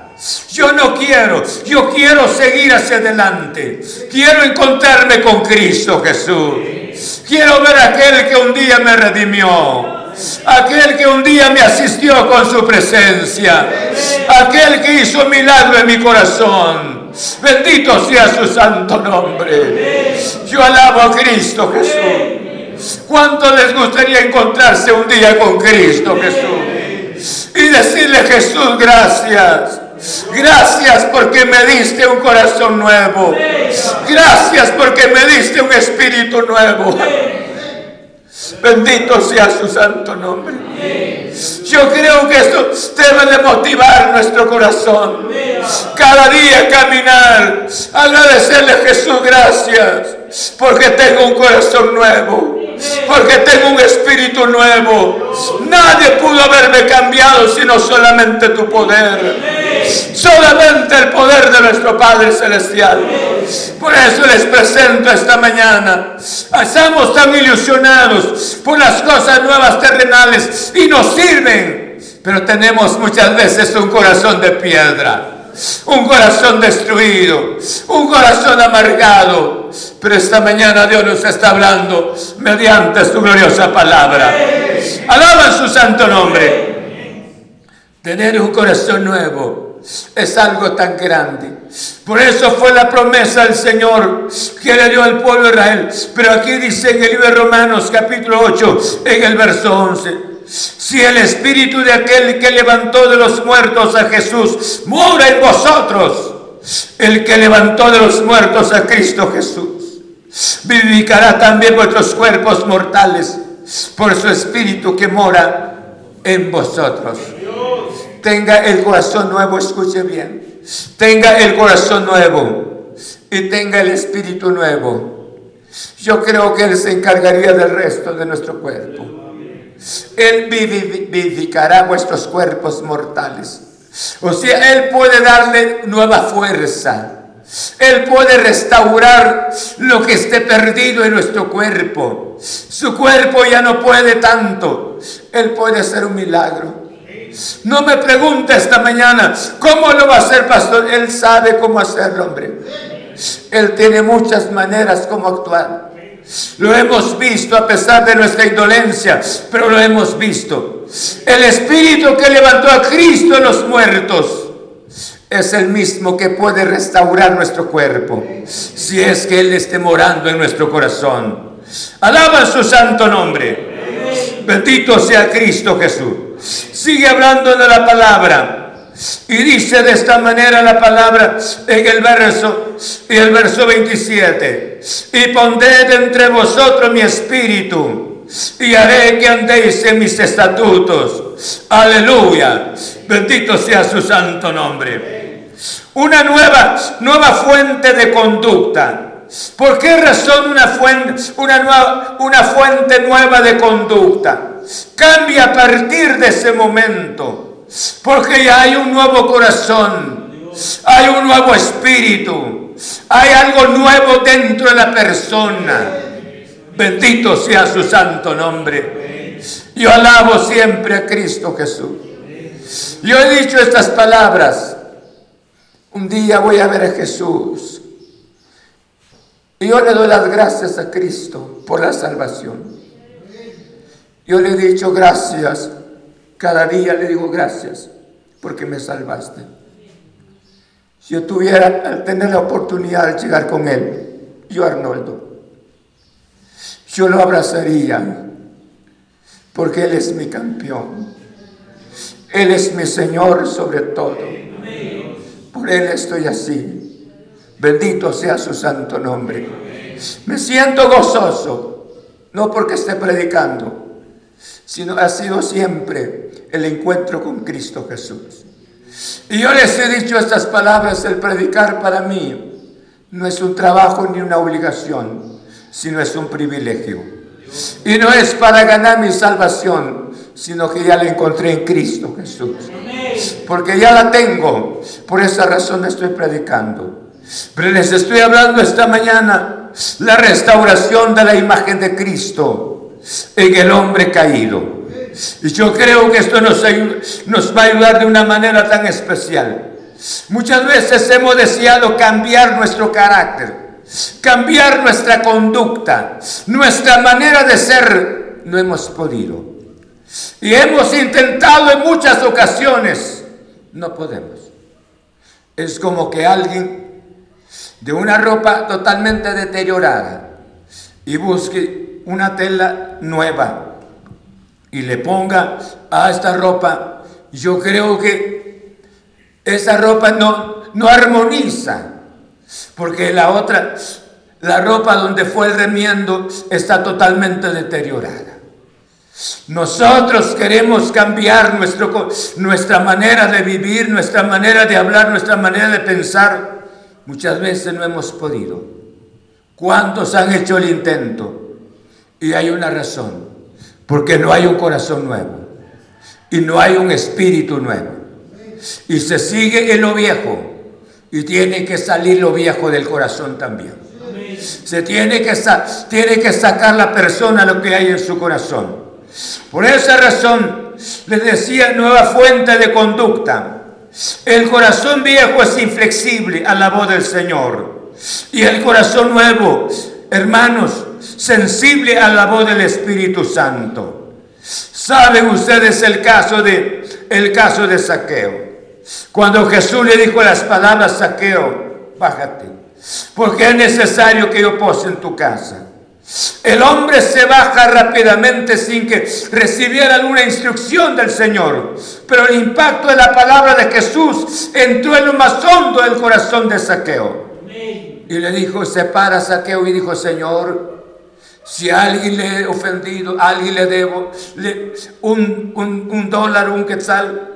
Yo no quiero, yo quiero seguir hacia adelante. Quiero encontrarme con Cristo Jesús. Quiero ver a aquel que un día me redimió. Aquel que un día me asistió con su presencia. Aquel que hizo milagro en mi corazón. Bendito sea su santo nombre. Yo alabo a Cristo Jesús. ¿Cuánto les gustaría encontrarse un día con Cristo Jesús? Y decirle Jesús, gracias. Gracias porque me diste un corazón nuevo. Gracias porque me diste un espíritu nuevo. Bendito sea su santo nombre. Yo creo que esto debe de motivar nuestro corazón. Cada día caminar, agradecerle a Jesús gracias porque tengo un corazón nuevo porque tengo un espíritu nuevo. Nadie pudo haberme cambiado sino solamente tu poder. Solamente el poder de nuestro Padre Celestial. Por eso les presento esta mañana. Estamos tan ilusionados por las cosas nuevas terrenales y nos sirven. Pero tenemos muchas veces un corazón de piedra un corazón destruido, un corazón amargado. Pero esta mañana Dios nos está hablando mediante su gloriosa palabra. Alaban su santo nombre. Tener un corazón nuevo es algo tan grande. Por eso fue la promesa del Señor que le dio al pueblo de Israel. Pero aquí dice en el libro de Romanos capítulo 8, en el verso 11. Si el espíritu de aquel que levantó de los muertos a Jesús mora en vosotros, el que levantó de los muertos a Cristo Jesús, vivificará también vuestros cuerpos mortales por su espíritu que mora en vosotros. Tenga el corazón nuevo, escuche bien. Tenga el corazón nuevo y tenga el espíritu nuevo. Yo creo que Él se encargaría del resto de nuestro cuerpo. Él vivificará vuestros cuerpos mortales. O sea, Él puede darle nueva fuerza. Él puede restaurar lo que esté perdido en nuestro cuerpo. Su cuerpo ya no puede tanto. Él puede hacer un milagro. No me pregunte esta mañana, ¿cómo lo va a hacer, pastor? Él sabe cómo hacerlo, hombre. Él tiene muchas maneras como actuar. Lo hemos visto a pesar de nuestra indolencia, pero lo hemos visto. El Espíritu que levantó a Cristo en los muertos es el mismo que puede restaurar nuestro cuerpo, si es que Él esté morando en nuestro corazón. Alaba su santo nombre. Bendito sea Cristo Jesús. Sigue hablando de la palabra. Y dice de esta manera la palabra en el verso, y el verso 27. Y pondré entre vosotros mi espíritu y haré que andéis en mis estatutos. Aleluya. Bendito sea su santo nombre. Una nueva, nueva fuente de conducta. ¿Por qué razón una fuente, una, nueva, una fuente nueva de conducta? Cambia a partir de ese momento. Porque ya hay un nuevo corazón, hay un nuevo espíritu, hay algo nuevo dentro de la persona. Bendito sea su santo nombre. Yo alabo siempre a Cristo Jesús. Yo he dicho estas palabras. Un día voy a ver a Jesús. Y yo le doy las gracias a Cristo por la salvación. Yo le he dicho gracias cada día le digo gracias porque me salvaste. Si yo tuviera, al tener la oportunidad de llegar con Él, yo Arnoldo, yo lo abrazaría porque Él es mi campeón. Él es mi Señor sobre todo. Por Él estoy así. Bendito sea su santo nombre. Me siento gozoso, no porque esté predicando, sino ha sido siempre el encuentro con Cristo Jesús. Y yo les he dicho estas palabras, el predicar para mí no es un trabajo ni una obligación, sino es un privilegio. Y no es para ganar mi salvación, sino que ya la encontré en Cristo Jesús. Porque ya la tengo, por esa razón estoy predicando. Pero les estoy hablando esta mañana la restauración de la imagen de Cristo en el hombre caído. Y yo creo que esto nos, nos va a ayudar de una manera tan especial. Muchas veces hemos deseado cambiar nuestro carácter, cambiar nuestra conducta, nuestra manera de ser. No hemos podido. Y hemos intentado en muchas ocasiones. No podemos. Es como que alguien de una ropa totalmente deteriorada y busque una tela nueva y le ponga a esta ropa, yo creo que esa ropa no, no armoniza, porque la otra, la ropa donde fue el remiendo está totalmente deteriorada. Nosotros queremos cambiar nuestro, nuestra manera de vivir, nuestra manera de hablar, nuestra manera de pensar. Muchas veces no hemos podido. ¿Cuántos han hecho el intento? Y hay una razón, porque no hay un corazón nuevo y no hay un espíritu nuevo. Y se sigue en lo viejo y tiene que salir lo viejo del corazón también. Se tiene que, tiene que sacar la persona lo que hay en su corazón. Por esa razón les decía nueva fuente de conducta. El corazón viejo es inflexible a la voz del Señor. Y el corazón nuevo, hermanos, sensible a la voz del Espíritu Santo. Saben ustedes el caso de el caso de Saqueo. Cuando Jesús le dijo las palabras Saqueo, bájate, porque es necesario que yo pose en tu casa. El hombre se baja rápidamente sin que recibiera alguna instrucción del Señor. Pero el impacto de la palabra de Jesús entró en lo más hondo del corazón de Saqueo. Y le dijo, se para Saqueo y dijo, Señor, si a alguien le he ofendido, a alguien le debo un, un, dólar, un quetzal,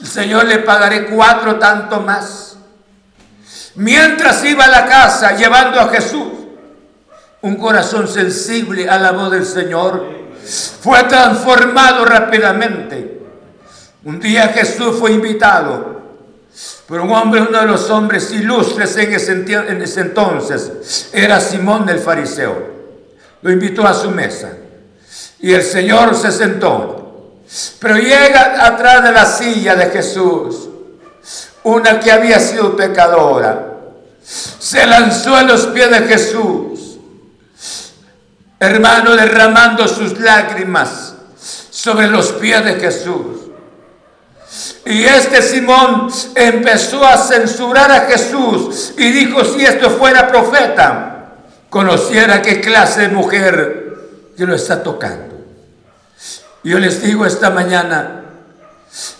el Señor le pagaré cuatro tanto más. Mientras iba a la casa llevando a Jesús, un corazón sensible a la voz del Señor fue transformado rápidamente. Un día Jesús fue invitado por un hombre, uno de los hombres ilustres en ese, en ese entonces, era Simón el fariseo lo invitó a su mesa y el Señor se sentó. Pero llega atrás de la silla de Jesús una que había sido pecadora. Se lanzó a los pies de Jesús, hermano, derramando sus lágrimas sobre los pies de Jesús. Y este Simón empezó a censurar a Jesús y dijo, si esto fuera profeta, conociera qué clase de mujer que lo está tocando. Yo les digo esta mañana,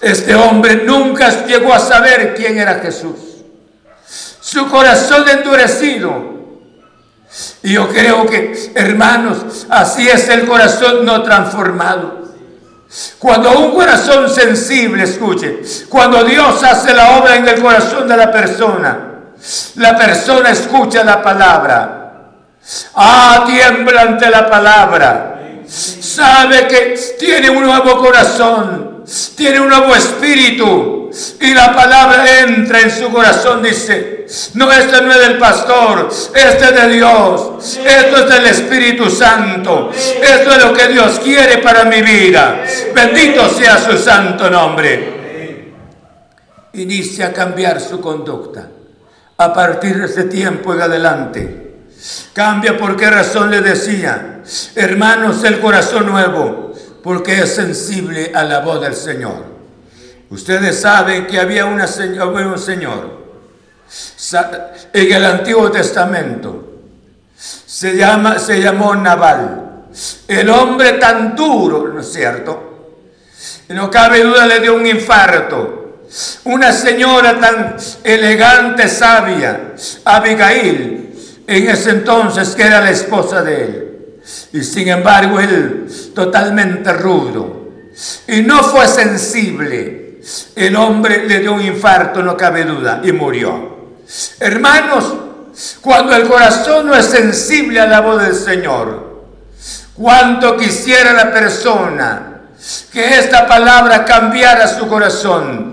este hombre nunca llegó a saber quién era Jesús. Su corazón endurecido. Y yo creo que, hermanos, así es el corazón no transformado. Cuando un corazón sensible, escuche, cuando Dios hace la obra en el corazón de la persona, la persona escucha la palabra. Ah, tiembla ante la palabra. Sabe que tiene un nuevo corazón, tiene un nuevo espíritu. Y la palabra entra en su corazón, dice, no, este no es del pastor, este es de Dios, esto es del Espíritu Santo, esto es lo que Dios quiere para mi vida. Bendito sea su santo nombre. Inicia a cambiar su conducta a partir de ese tiempo en adelante. Cambia por qué razón le decía, hermanos, el corazón nuevo, porque es sensible a la voz del Señor. Ustedes saben que había una, un señor en el Antiguo Testamento. Se, llama, se llamó Naval. El hombre tan duro, ¿no es cierto? No cabe duda, le dio un infarto una señora tan elegante, sabia, Abigail, en ese entonces que era la esposa de él. Y sin embargo él totalmente rudo. Y no fue sensible. El hombre le dio un infarto, no cabe duda, y murió. Hermanos, cuando el corazón no es sensible a la voz del Señor, cuánto quisiera la persona que esta palabra cambiara su corazón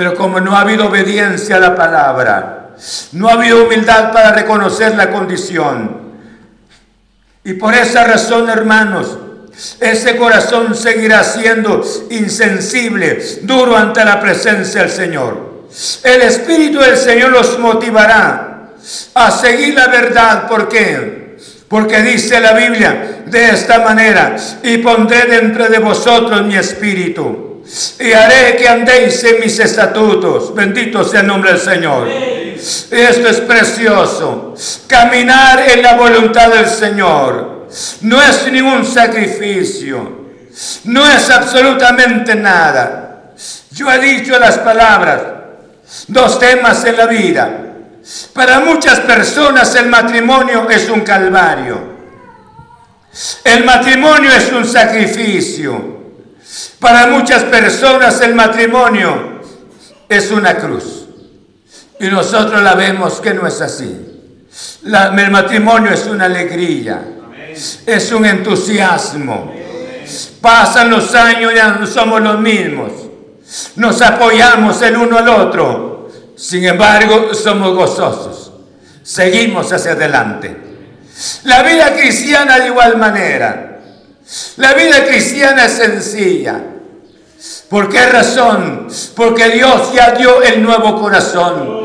pero como no ha habido obediencia a la palabra, no ha habido humildad para reconocer la condición. Y por esa razón, hermanos, ese corazón seguirá siendo insensible, duro ante la presencia del Señor. El Espíritu del Señor los motivará a seguir la verdad. ¿Por qué? Porque dice la Biblia de esta manera, y pondré dentro de vosotros mi espíritu y haré que andéis en mis estatutos. Bendito sea el nombre del Señor. Esto es precioso. Caminar en la voluntad del Señor no es ningún sacrificio. No es absolutamente nada. Yo he dicho las palabras, dos temas en la vida. Para muchas personas el matrimonio es un calvario. El matrimonio es un sacrificio. Para muchas personas el matrimonio es una cruz. Y nosotros la vemos que no es así. el matrimonio es una alegría, es un entusiasmo. Pasan los años, ya no somos los mismos. Nos apoyamos el uno al otro. Sin embargo, somos gozosos. Seguimos hacia adelante. La vida cristiana de igual manera. La vida cristiana es sencilla. ¿Por qué razón? Porque Dios ya dio el nuevo corazón.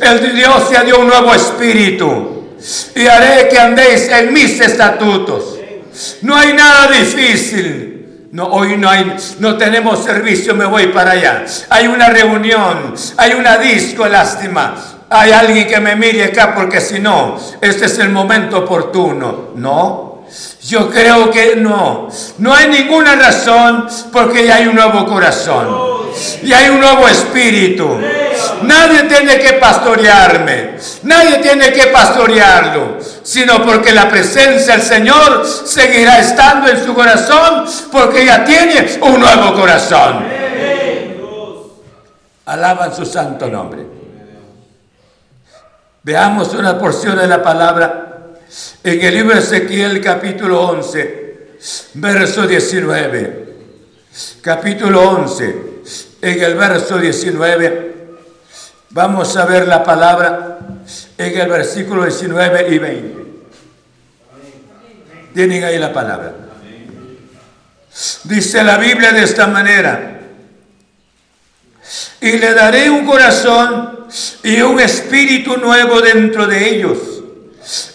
El Dios ya dio un nuevo espíritu. Y haré que andéis en mis estatutos. No hay nada difícil. No, hoy no hay, no tenemos servicio, me voy para allá. Hay una reunión, hay una disco, lástima. Hay alguien que me mire acá porque si no, este es el momento oportuno. No, yo creo que no. No hay ninguna razón porque ya hay un nuevo corazón. Y hay un nuevo espíritu. Nadie tiene que pastorearme. Nadie tiene que pastorearlo. Sino porque la presencia del Señor seguirá estando en su corazón porque ya tiene un nuevo corazón. Alaban su santo nombre. Veamos una porción de la palabra en el libro de Ezequiel capítulo 11, verso 19. Capítulo 11, en el verso 19, vamos a ver la palabra en el versículo 19 y 20. Tienen ahí la palabra. Dice la Biblia de esta manera. Y le daré un corazón y un espíritu nuevo dentro de ellos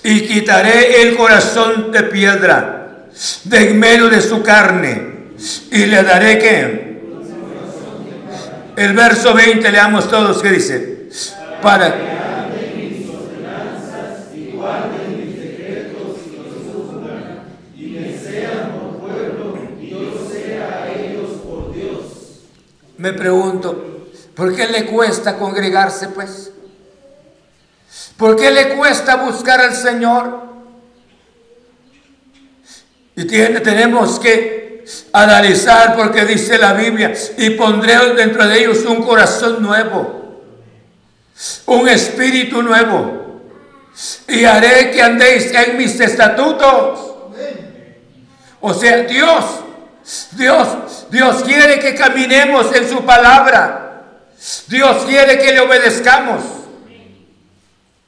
y quitaré el corazón de piedra de en medio de su carne y le daré que el verso 20, leamos todos que dice: Para que anden mis ordenanzas y guarden mis decretos y los sufran, y me sean por pueblo, y yo seré a ellos por Dios. Me pregunto: ¿por qué le cuesta congregarse, pues? ¿Por qué le cuesta buscar al Señor? Y tenemos que analizar porque dice la Biblia, y pondré dentro de ellos un corazón nuevo, un espíritu nuevo, y haré que andéis en mis estatutos. O sea, Dios, Dios, Dios quiere que caminemos en su palabra. Dios quiere que le obedezcamos.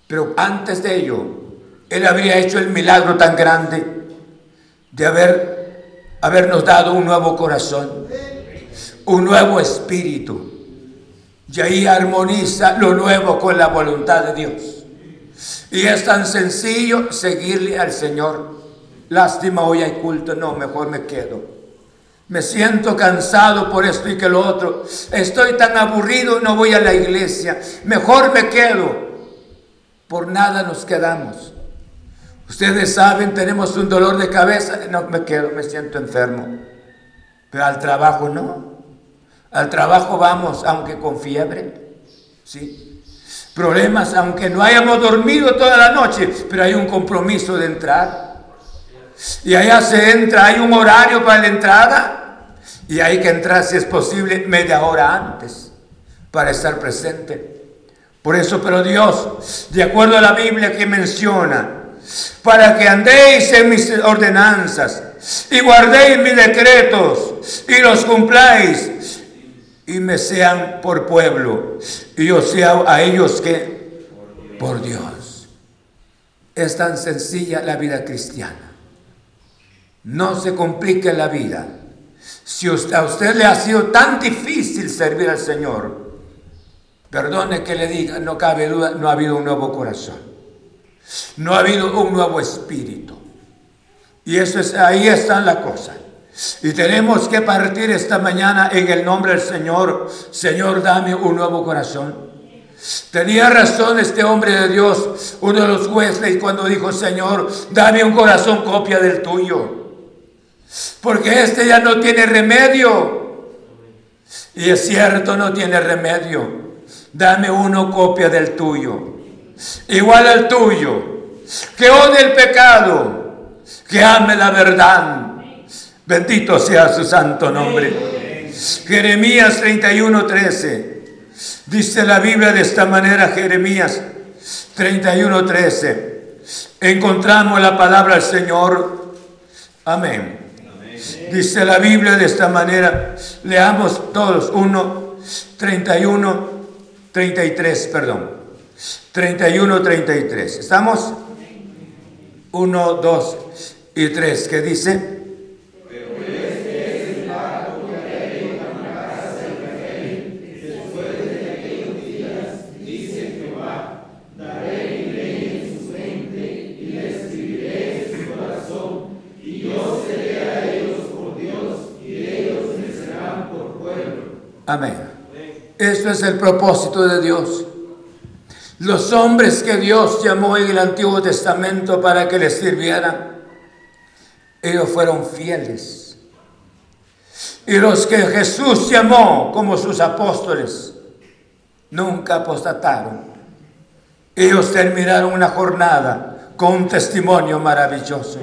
Pero antes de ello, Él habría hecho el milagro tan grande de haber, habernos dado un nuevo corazón, un nuevo espíritu. Y ahí armoniza lo nuevo con la voluntad de Dios. Y es tan sencillo seguirle al Señor. Lástima, hoy hay culto. No, mejor me quedo. Me siento cansado por esto y que lo otro. Estoy tan aburrido, no voy a la iglesia. Mejor me quedo por nada nos quedamos. Ustedes saben, tenemos un dolor de cabeza, no me quedo, me siento enfermo. Pero al trabajo no. Al trabajo vamos, aunque con fiebre. ¿Sí? Problemas, aunque no hayamos dormido toda la noche, pero hay un compromiso de entrar. Y allá se entra, hay un horario para la entrada. Y hay que entrar, si es posible, media hora antes para estar presente. Por eso, pero Dios, de acuerdo a la Biblia que menciona, para que andéis en mis ordenanzas y guardéis mis decretos y los cumpláis y me sean por pueblo y yo sea a ellos que por Dios. Es tan sencilla la vida cristiana. No se complique la vida. Si a usted le ha sido tan difícil servir al Señor, Perdone que le diga, no cabe duda, no ha habido un nuevo corazón. No ha habido un nuevo espíritu. Y eso es, ahí está la cosa. Y tenemos que partir esta mañana en el nombre del Señor. Señor, dame un nuevo corazón. Tenía razón este hombre de Dios, uno de los jueces, cuando dijo, Señor, dame un corazón copia del tuyo. Porque este ya no tiene remedio. Y es cierto, no tiene remedio dame uno copia del tuyo, igual al tuyo, que odie el pecado, que ame la verdad. Bendito sea su santo nombre. Jeremías 31:13. Dice la Biblia de esta manera, Jeremías 31:13. Encontramos la palabra del Señor. Amén. Dice la Biblia de esta manera. Leamos todos. 1, 31, 33, perdón. 31, 33. ¿Estamos? 1, 2 y 3. ¿Qué dice? Amén. Esto es el propósito de Dios. Los hombres que Dios llamó en el Antiguo Testamento para que les sirvieran, ellos fueron fieles. Y los que Jesús llamó como sus apóstoles, nunca apostataron. Ellos terminaron una jornada con un testimonio maravilloso.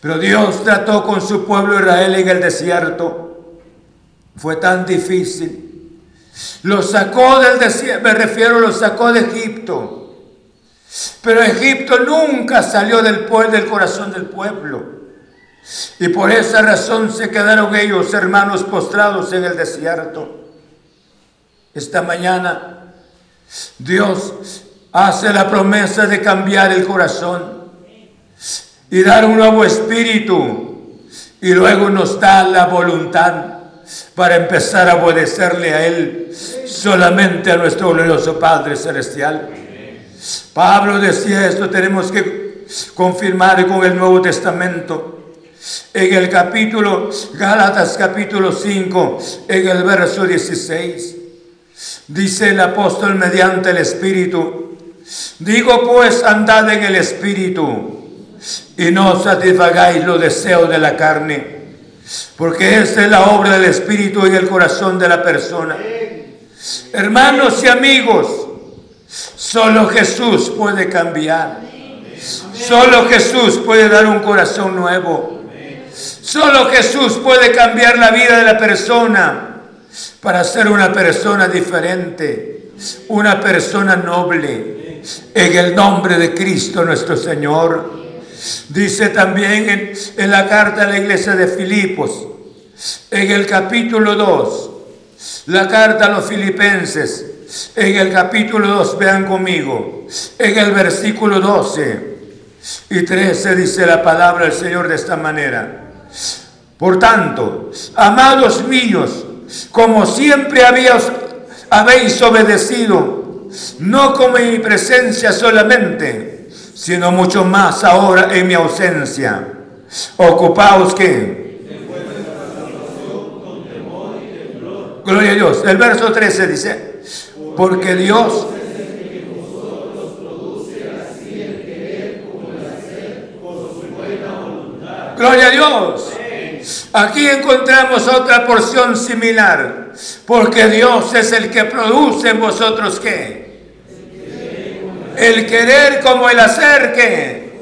Pero Dios trató con su pueblo Israel en el desierto. Fue tan difícil lo sacó del desierto, me refiero, lo sacó de Egipto. Pero Egipto nunca salió del, del corazón del pueblo. Y por esa razón se quedaron ellos, hermanos, postrados en el desierto. Esta mañana Dios hace la promesa de cambiar el corazón y dar un nuevo espíritu. Y luego nos da la voluntad para empezar a obedecerle a Él, solamente a nuestro glorioso Padre Celestial. Pablo decía esto, tenemos que confirmar con el Nuevo Testamento. En el capítulo, Gálatas capítulo 5, en el verso 16, dice el apóstol mediante el Espíritu, digo pues andad en el Espíritu y no satisfagáis los deseos de la carne Porque esta es la obra del Espíritu en el corazón de la persona. Hermanos y amigos, solo Jesús puede cambiar. Solo Jesús puede dar un corazón nuevo. Solo Jesús puede cambiar la vida de la persona para ser una persona diferente, una persona noble, en el nombre de Cristo nuestro Señor. Dice también en, la carta a la iglesia de Filipos, en el capítulo 2, la carta a los filipenses, en el capítulo 2, vean conmigo, en el versículo 12 y 13 dice la palabra del Señor de esta manera. Por tanto, amados míos, como siempre habéis obedecido, no como en mi presencia solamente, sino mucho más ahora en mi ausencia. Ocupaos que... Gloria a Dios. El verso 13 dice, porque Dios Gloria a Dios. Aquí encontramos otra porción similar, porque Dios es el que produce en vosotros qué? El querer como el hacer qué?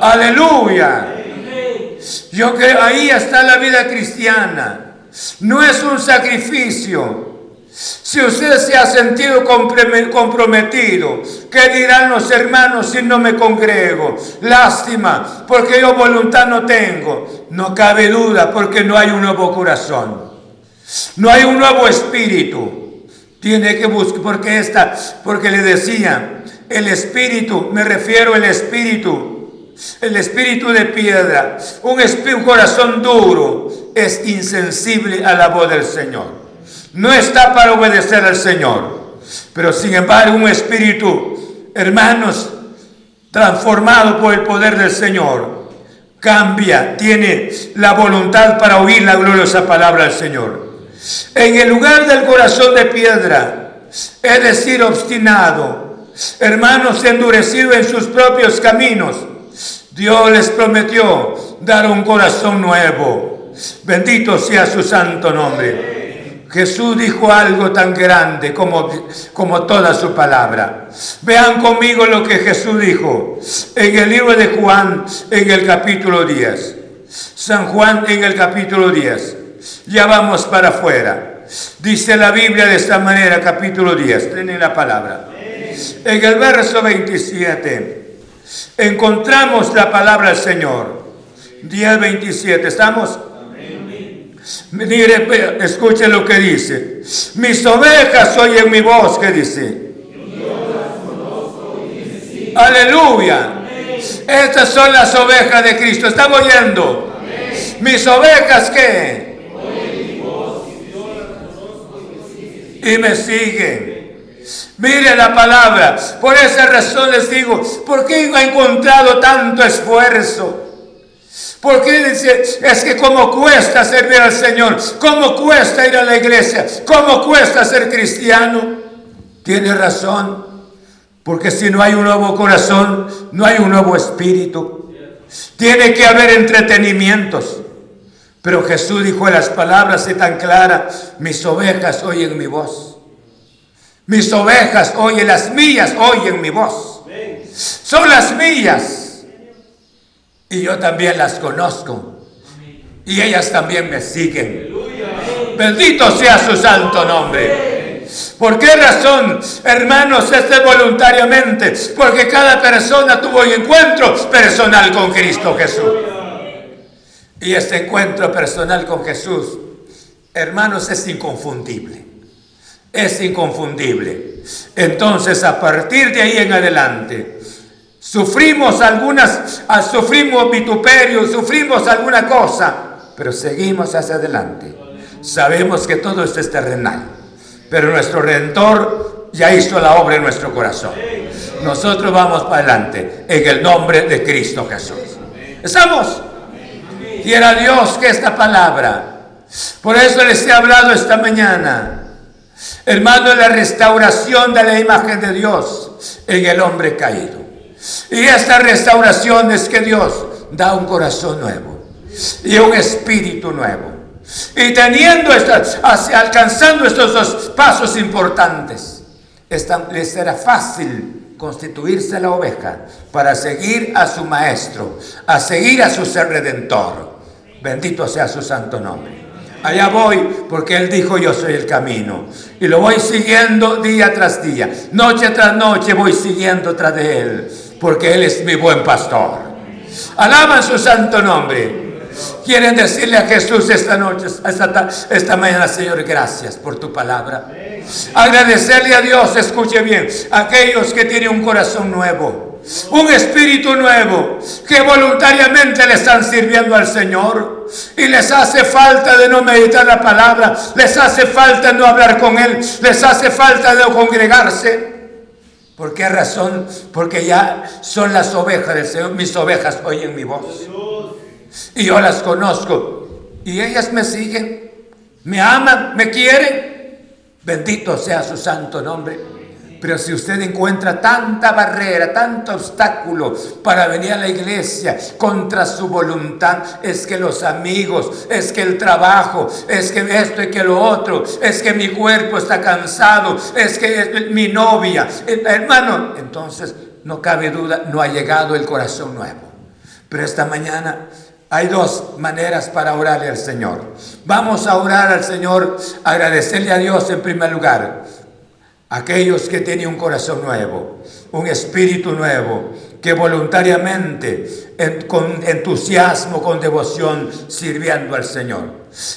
Aleluya. Yo creo ahí está la vida cristiana. No es un sacrificio, si usted se ha sentido comprometido, ¿qué dirán los hermanos si no me congrego? Lástima, porque yo voluntad no tengo. No cabe duda, porque no hay un nuevo corazón. No hay un nuevo espíritu. Tiene que buscar, porque esta, porque le decía, el espíritu, me refiero al espíritu, el espíritu de piedra, un, un corazón duro, es insensible a la voz del Señor no está para obedecer al Señor. Pero sin embargo un espíritu, hermanos, transformado por el poder del Señor, cambia, tiene la voluntad para oír la gloriosa palabra del Señor. En el lugar del corazón de piedra, es decir, obstinado, hermanos, endurecido en sus propios caminos, Dios les prometió dar un corazón nuevo. Bendito sea su santo nombre. Jesús dijo algo tan grande como, como toda su palabra. Vean conmigo lo que Jesús dijo en el libro de Juan, en el capítulo 10. San Juan en el capítulo 10. Ya vamos para afuera. Dice la Biblia de esta manera, capítulo 10. Tiene la palabra. En el verso 27 encontramos la palabra del Señor. 10, 27. ¿Estamos? Mire, escuche lo que dice. Mis ovejas oyen mi voz, que dice. Aleluya. Estas son las ovejas de Cristo. ¿Están oyendo? Mis ovejas que... Y me siguen. Mire la palabra. Por esa razón les digo, ¿por qué ha encontrado tanto esfuerzo? Porque dice, es que como cuesta servir al Señor, como cuesta ir a la iglesia, como cuesta ser cristiano. Tiene razón, porque si no hay un nuevo corazón, no hay un nuevo espíritu. Tiene que haber entretenimientos. Pero Jesús dijo las palabras tan claras, mis ovejas oyen mi voz. Mis ovejas oyen, las mías oyen mi voz. Son las mías. Y yo también las conozco. Y ellas también me siguen. Bendito sea su santo nombre. ¿Por qué razón, hermanos, este voluntariamente? Porque cada persona tuvo un encuentro personal con Cristo Jesús. Y este encuentro personal con Jesús, hermanos, es inconfundible. Es inconfundible. Entonces, a partir de ahí en adelante, Sufrimos algunas, ah, sufrimos vituperio, sufrimos alguna cosa, pero seguimos hacia adelante. Sabemos que todo esto es terrenal, pero nuestro Redentor ya hizo la obra en nuestro corazón. Nosotros vamos para adelante en el nombre de Cristo Jesús. ¿Estamos? Quiera Dios que esta palabra, por eso les he hablado esta mañana, hermano, la restauración de la imagen de Dios en el hombre caído. Y esta restauración es que Dios da un corazón nuevo. y un espíritu nuevo. Y teniendo estas, alcanzando estos dos pasos importantes, les será fácil constituirse la oveja para seguir a su maestro, a seguir a su ser redentor. Bendito sea su santo nombre. Allá voy porque Él dijo yo soy el camino. Y lo voy siguiendo día tras día. Noche tras noche voy siguiendo tras de Él. Porque Él es mi buen pastor. Alaban su santo nombre. Quieren decirle a Jesús esta noche, esta, esta mañana, Señor, gracias por tu palabra. Agradecerle a Dios, escuche bien, aquellos que tienen un corazón nuevo, un espíritu nuevo, que voluntariamente le están sirviendo al Señor y les hace falta de no meditar la palabra, les hace falta no hablar con Él, les hace falta de no congregarse. ¿Por qué razón? Porque ya son las ovejas del Señor, mis ovejas oyen mi voz. Y yo las conozco. Y ellas me siguen, me aman, me quieren. Bendito sea su santo nombre. Pero si usted encuentra tanta barrera, tanto obstáculo para venir a la iglesia contra su voluntad, es que los amigos, es que el trabajo, es que esto y que lo otro, es que mi cuerpo está cansado, es que es mi novia, eh, hermano, entonces no cabe duda, no ha llegado el corazón nuevo. Pero esta mañana hay dos maneras para orarle al Señor. Vamos a orar al Señor, agradecerle a Dios en primer lugar. Aquellos que tienen un corazón nuevo, un espíritu nuevo, que voluntariamente, con entusiasmo, con devoción, sirviendo al Señor.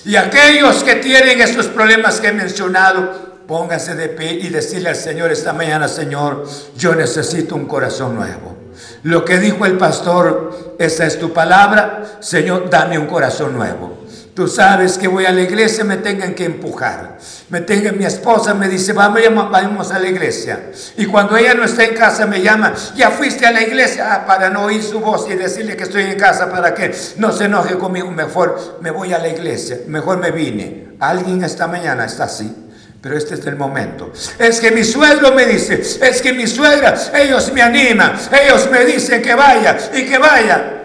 Y aquellos que tienen estos problemas que he mencionado, pónganse de pie y decirle al Señor esta mañana, Señor, yo necesito un corazón nuevo. Lo que dijo el pastor, esa es tu palabra, Señor, dame un corazón nuevo. Tú sabes que voy a la iglesia, me tengan que empujar. Me tengan, mi esposa me dice, vamos, vamos a la iglesia. Y cuando ella no está en casa, me llama, ya fuiste a la iglesia ah, para no oír su voz y decirle que estoy en casa para que no se enoje conmigo. Mejor me voy a la iglesia, mejor me vine. Alguien esta mañana está así. Pero este es el momento. Es que mi suegro me dice, es que mi suegra, ellos me animan, ellos me dicen que vaya y que vaya.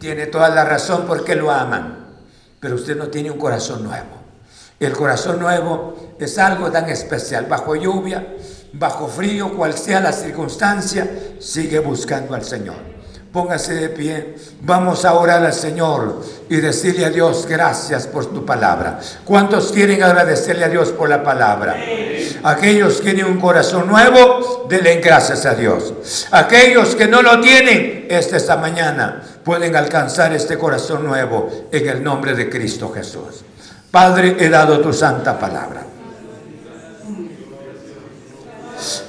Tiene toda la razón porque lo aman. Pero usted no tiene un corazón nuevo. El corazón nuevo es algo tan especial. Bajo lluvia, bajo frío, cual sea la circunstancia, sigue buscando al Señor. Póngase de pie. Vamos a orar al Señor y decirle a Dios gracias por tu palabra. ¿Cuántos quieren agradecerle a Dios por la palabra? Aquellos que tienen un corazón nuevo, denle gracias a Dios. Aquellos que no lo tienen, esta mañana pueden alcanzar este corazón nuevo en el nombre de Cristo Jesús. Padre, he dado tu santa palabra.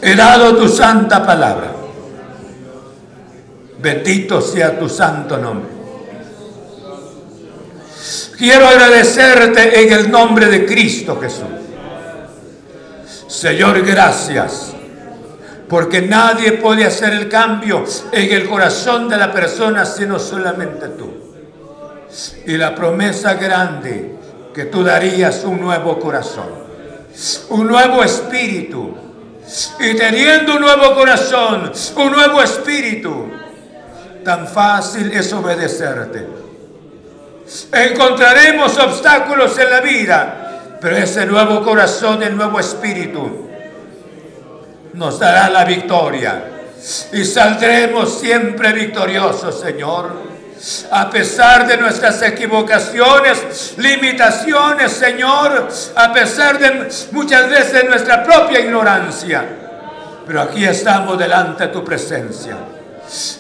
He dado tu santa palabra Bendito sea tu santo nombre. Quiero agradecerte en el nombre de Cristo Jesús. Señor, gracias. Porque nadie puede hacer el cambio en el corazón de la persona sino solamente tú. Y la promesa grande que tú darías un nuevo corazón, un nuevo espíritu. Y teniendo un nuevo corazón, un nuevo espíritu, tan fácil es obedecerte. Encontraremos obstáculos en la vida, pero ese nuevo corazón, el nuevo espíritu, nos dará la victoria. Y saldremos siempre victoriosos, Señor. A pesar de nuestras equivocaciones, limitaciones, Señor, a pesar de muchas veces nuestra propia ignorancia. Pero aquí estamos delante de tu presencia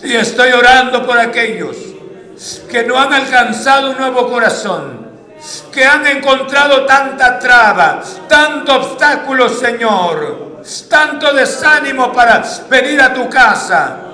y estoy orando por aquellos que no han alcanzado un nuevo corazón, que han encontrado tanta traba, tanto obstáculo, Señor, tanto desánimo para venir a tu casa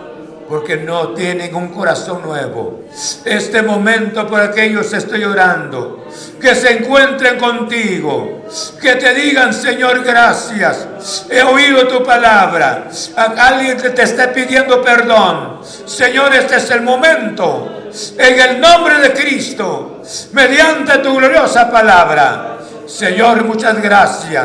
porque no tienen un corazón nuevo. Este momento por aquellos estoy orando, que se encuentren contigo, que te digan, Señor, gracias, he oído tu palabra, alguien te está pidiendo perdón. Señor, este es el momento, en el nombre de Cristo, mediante tu gloriosa palabra. Señor, muchas gracias.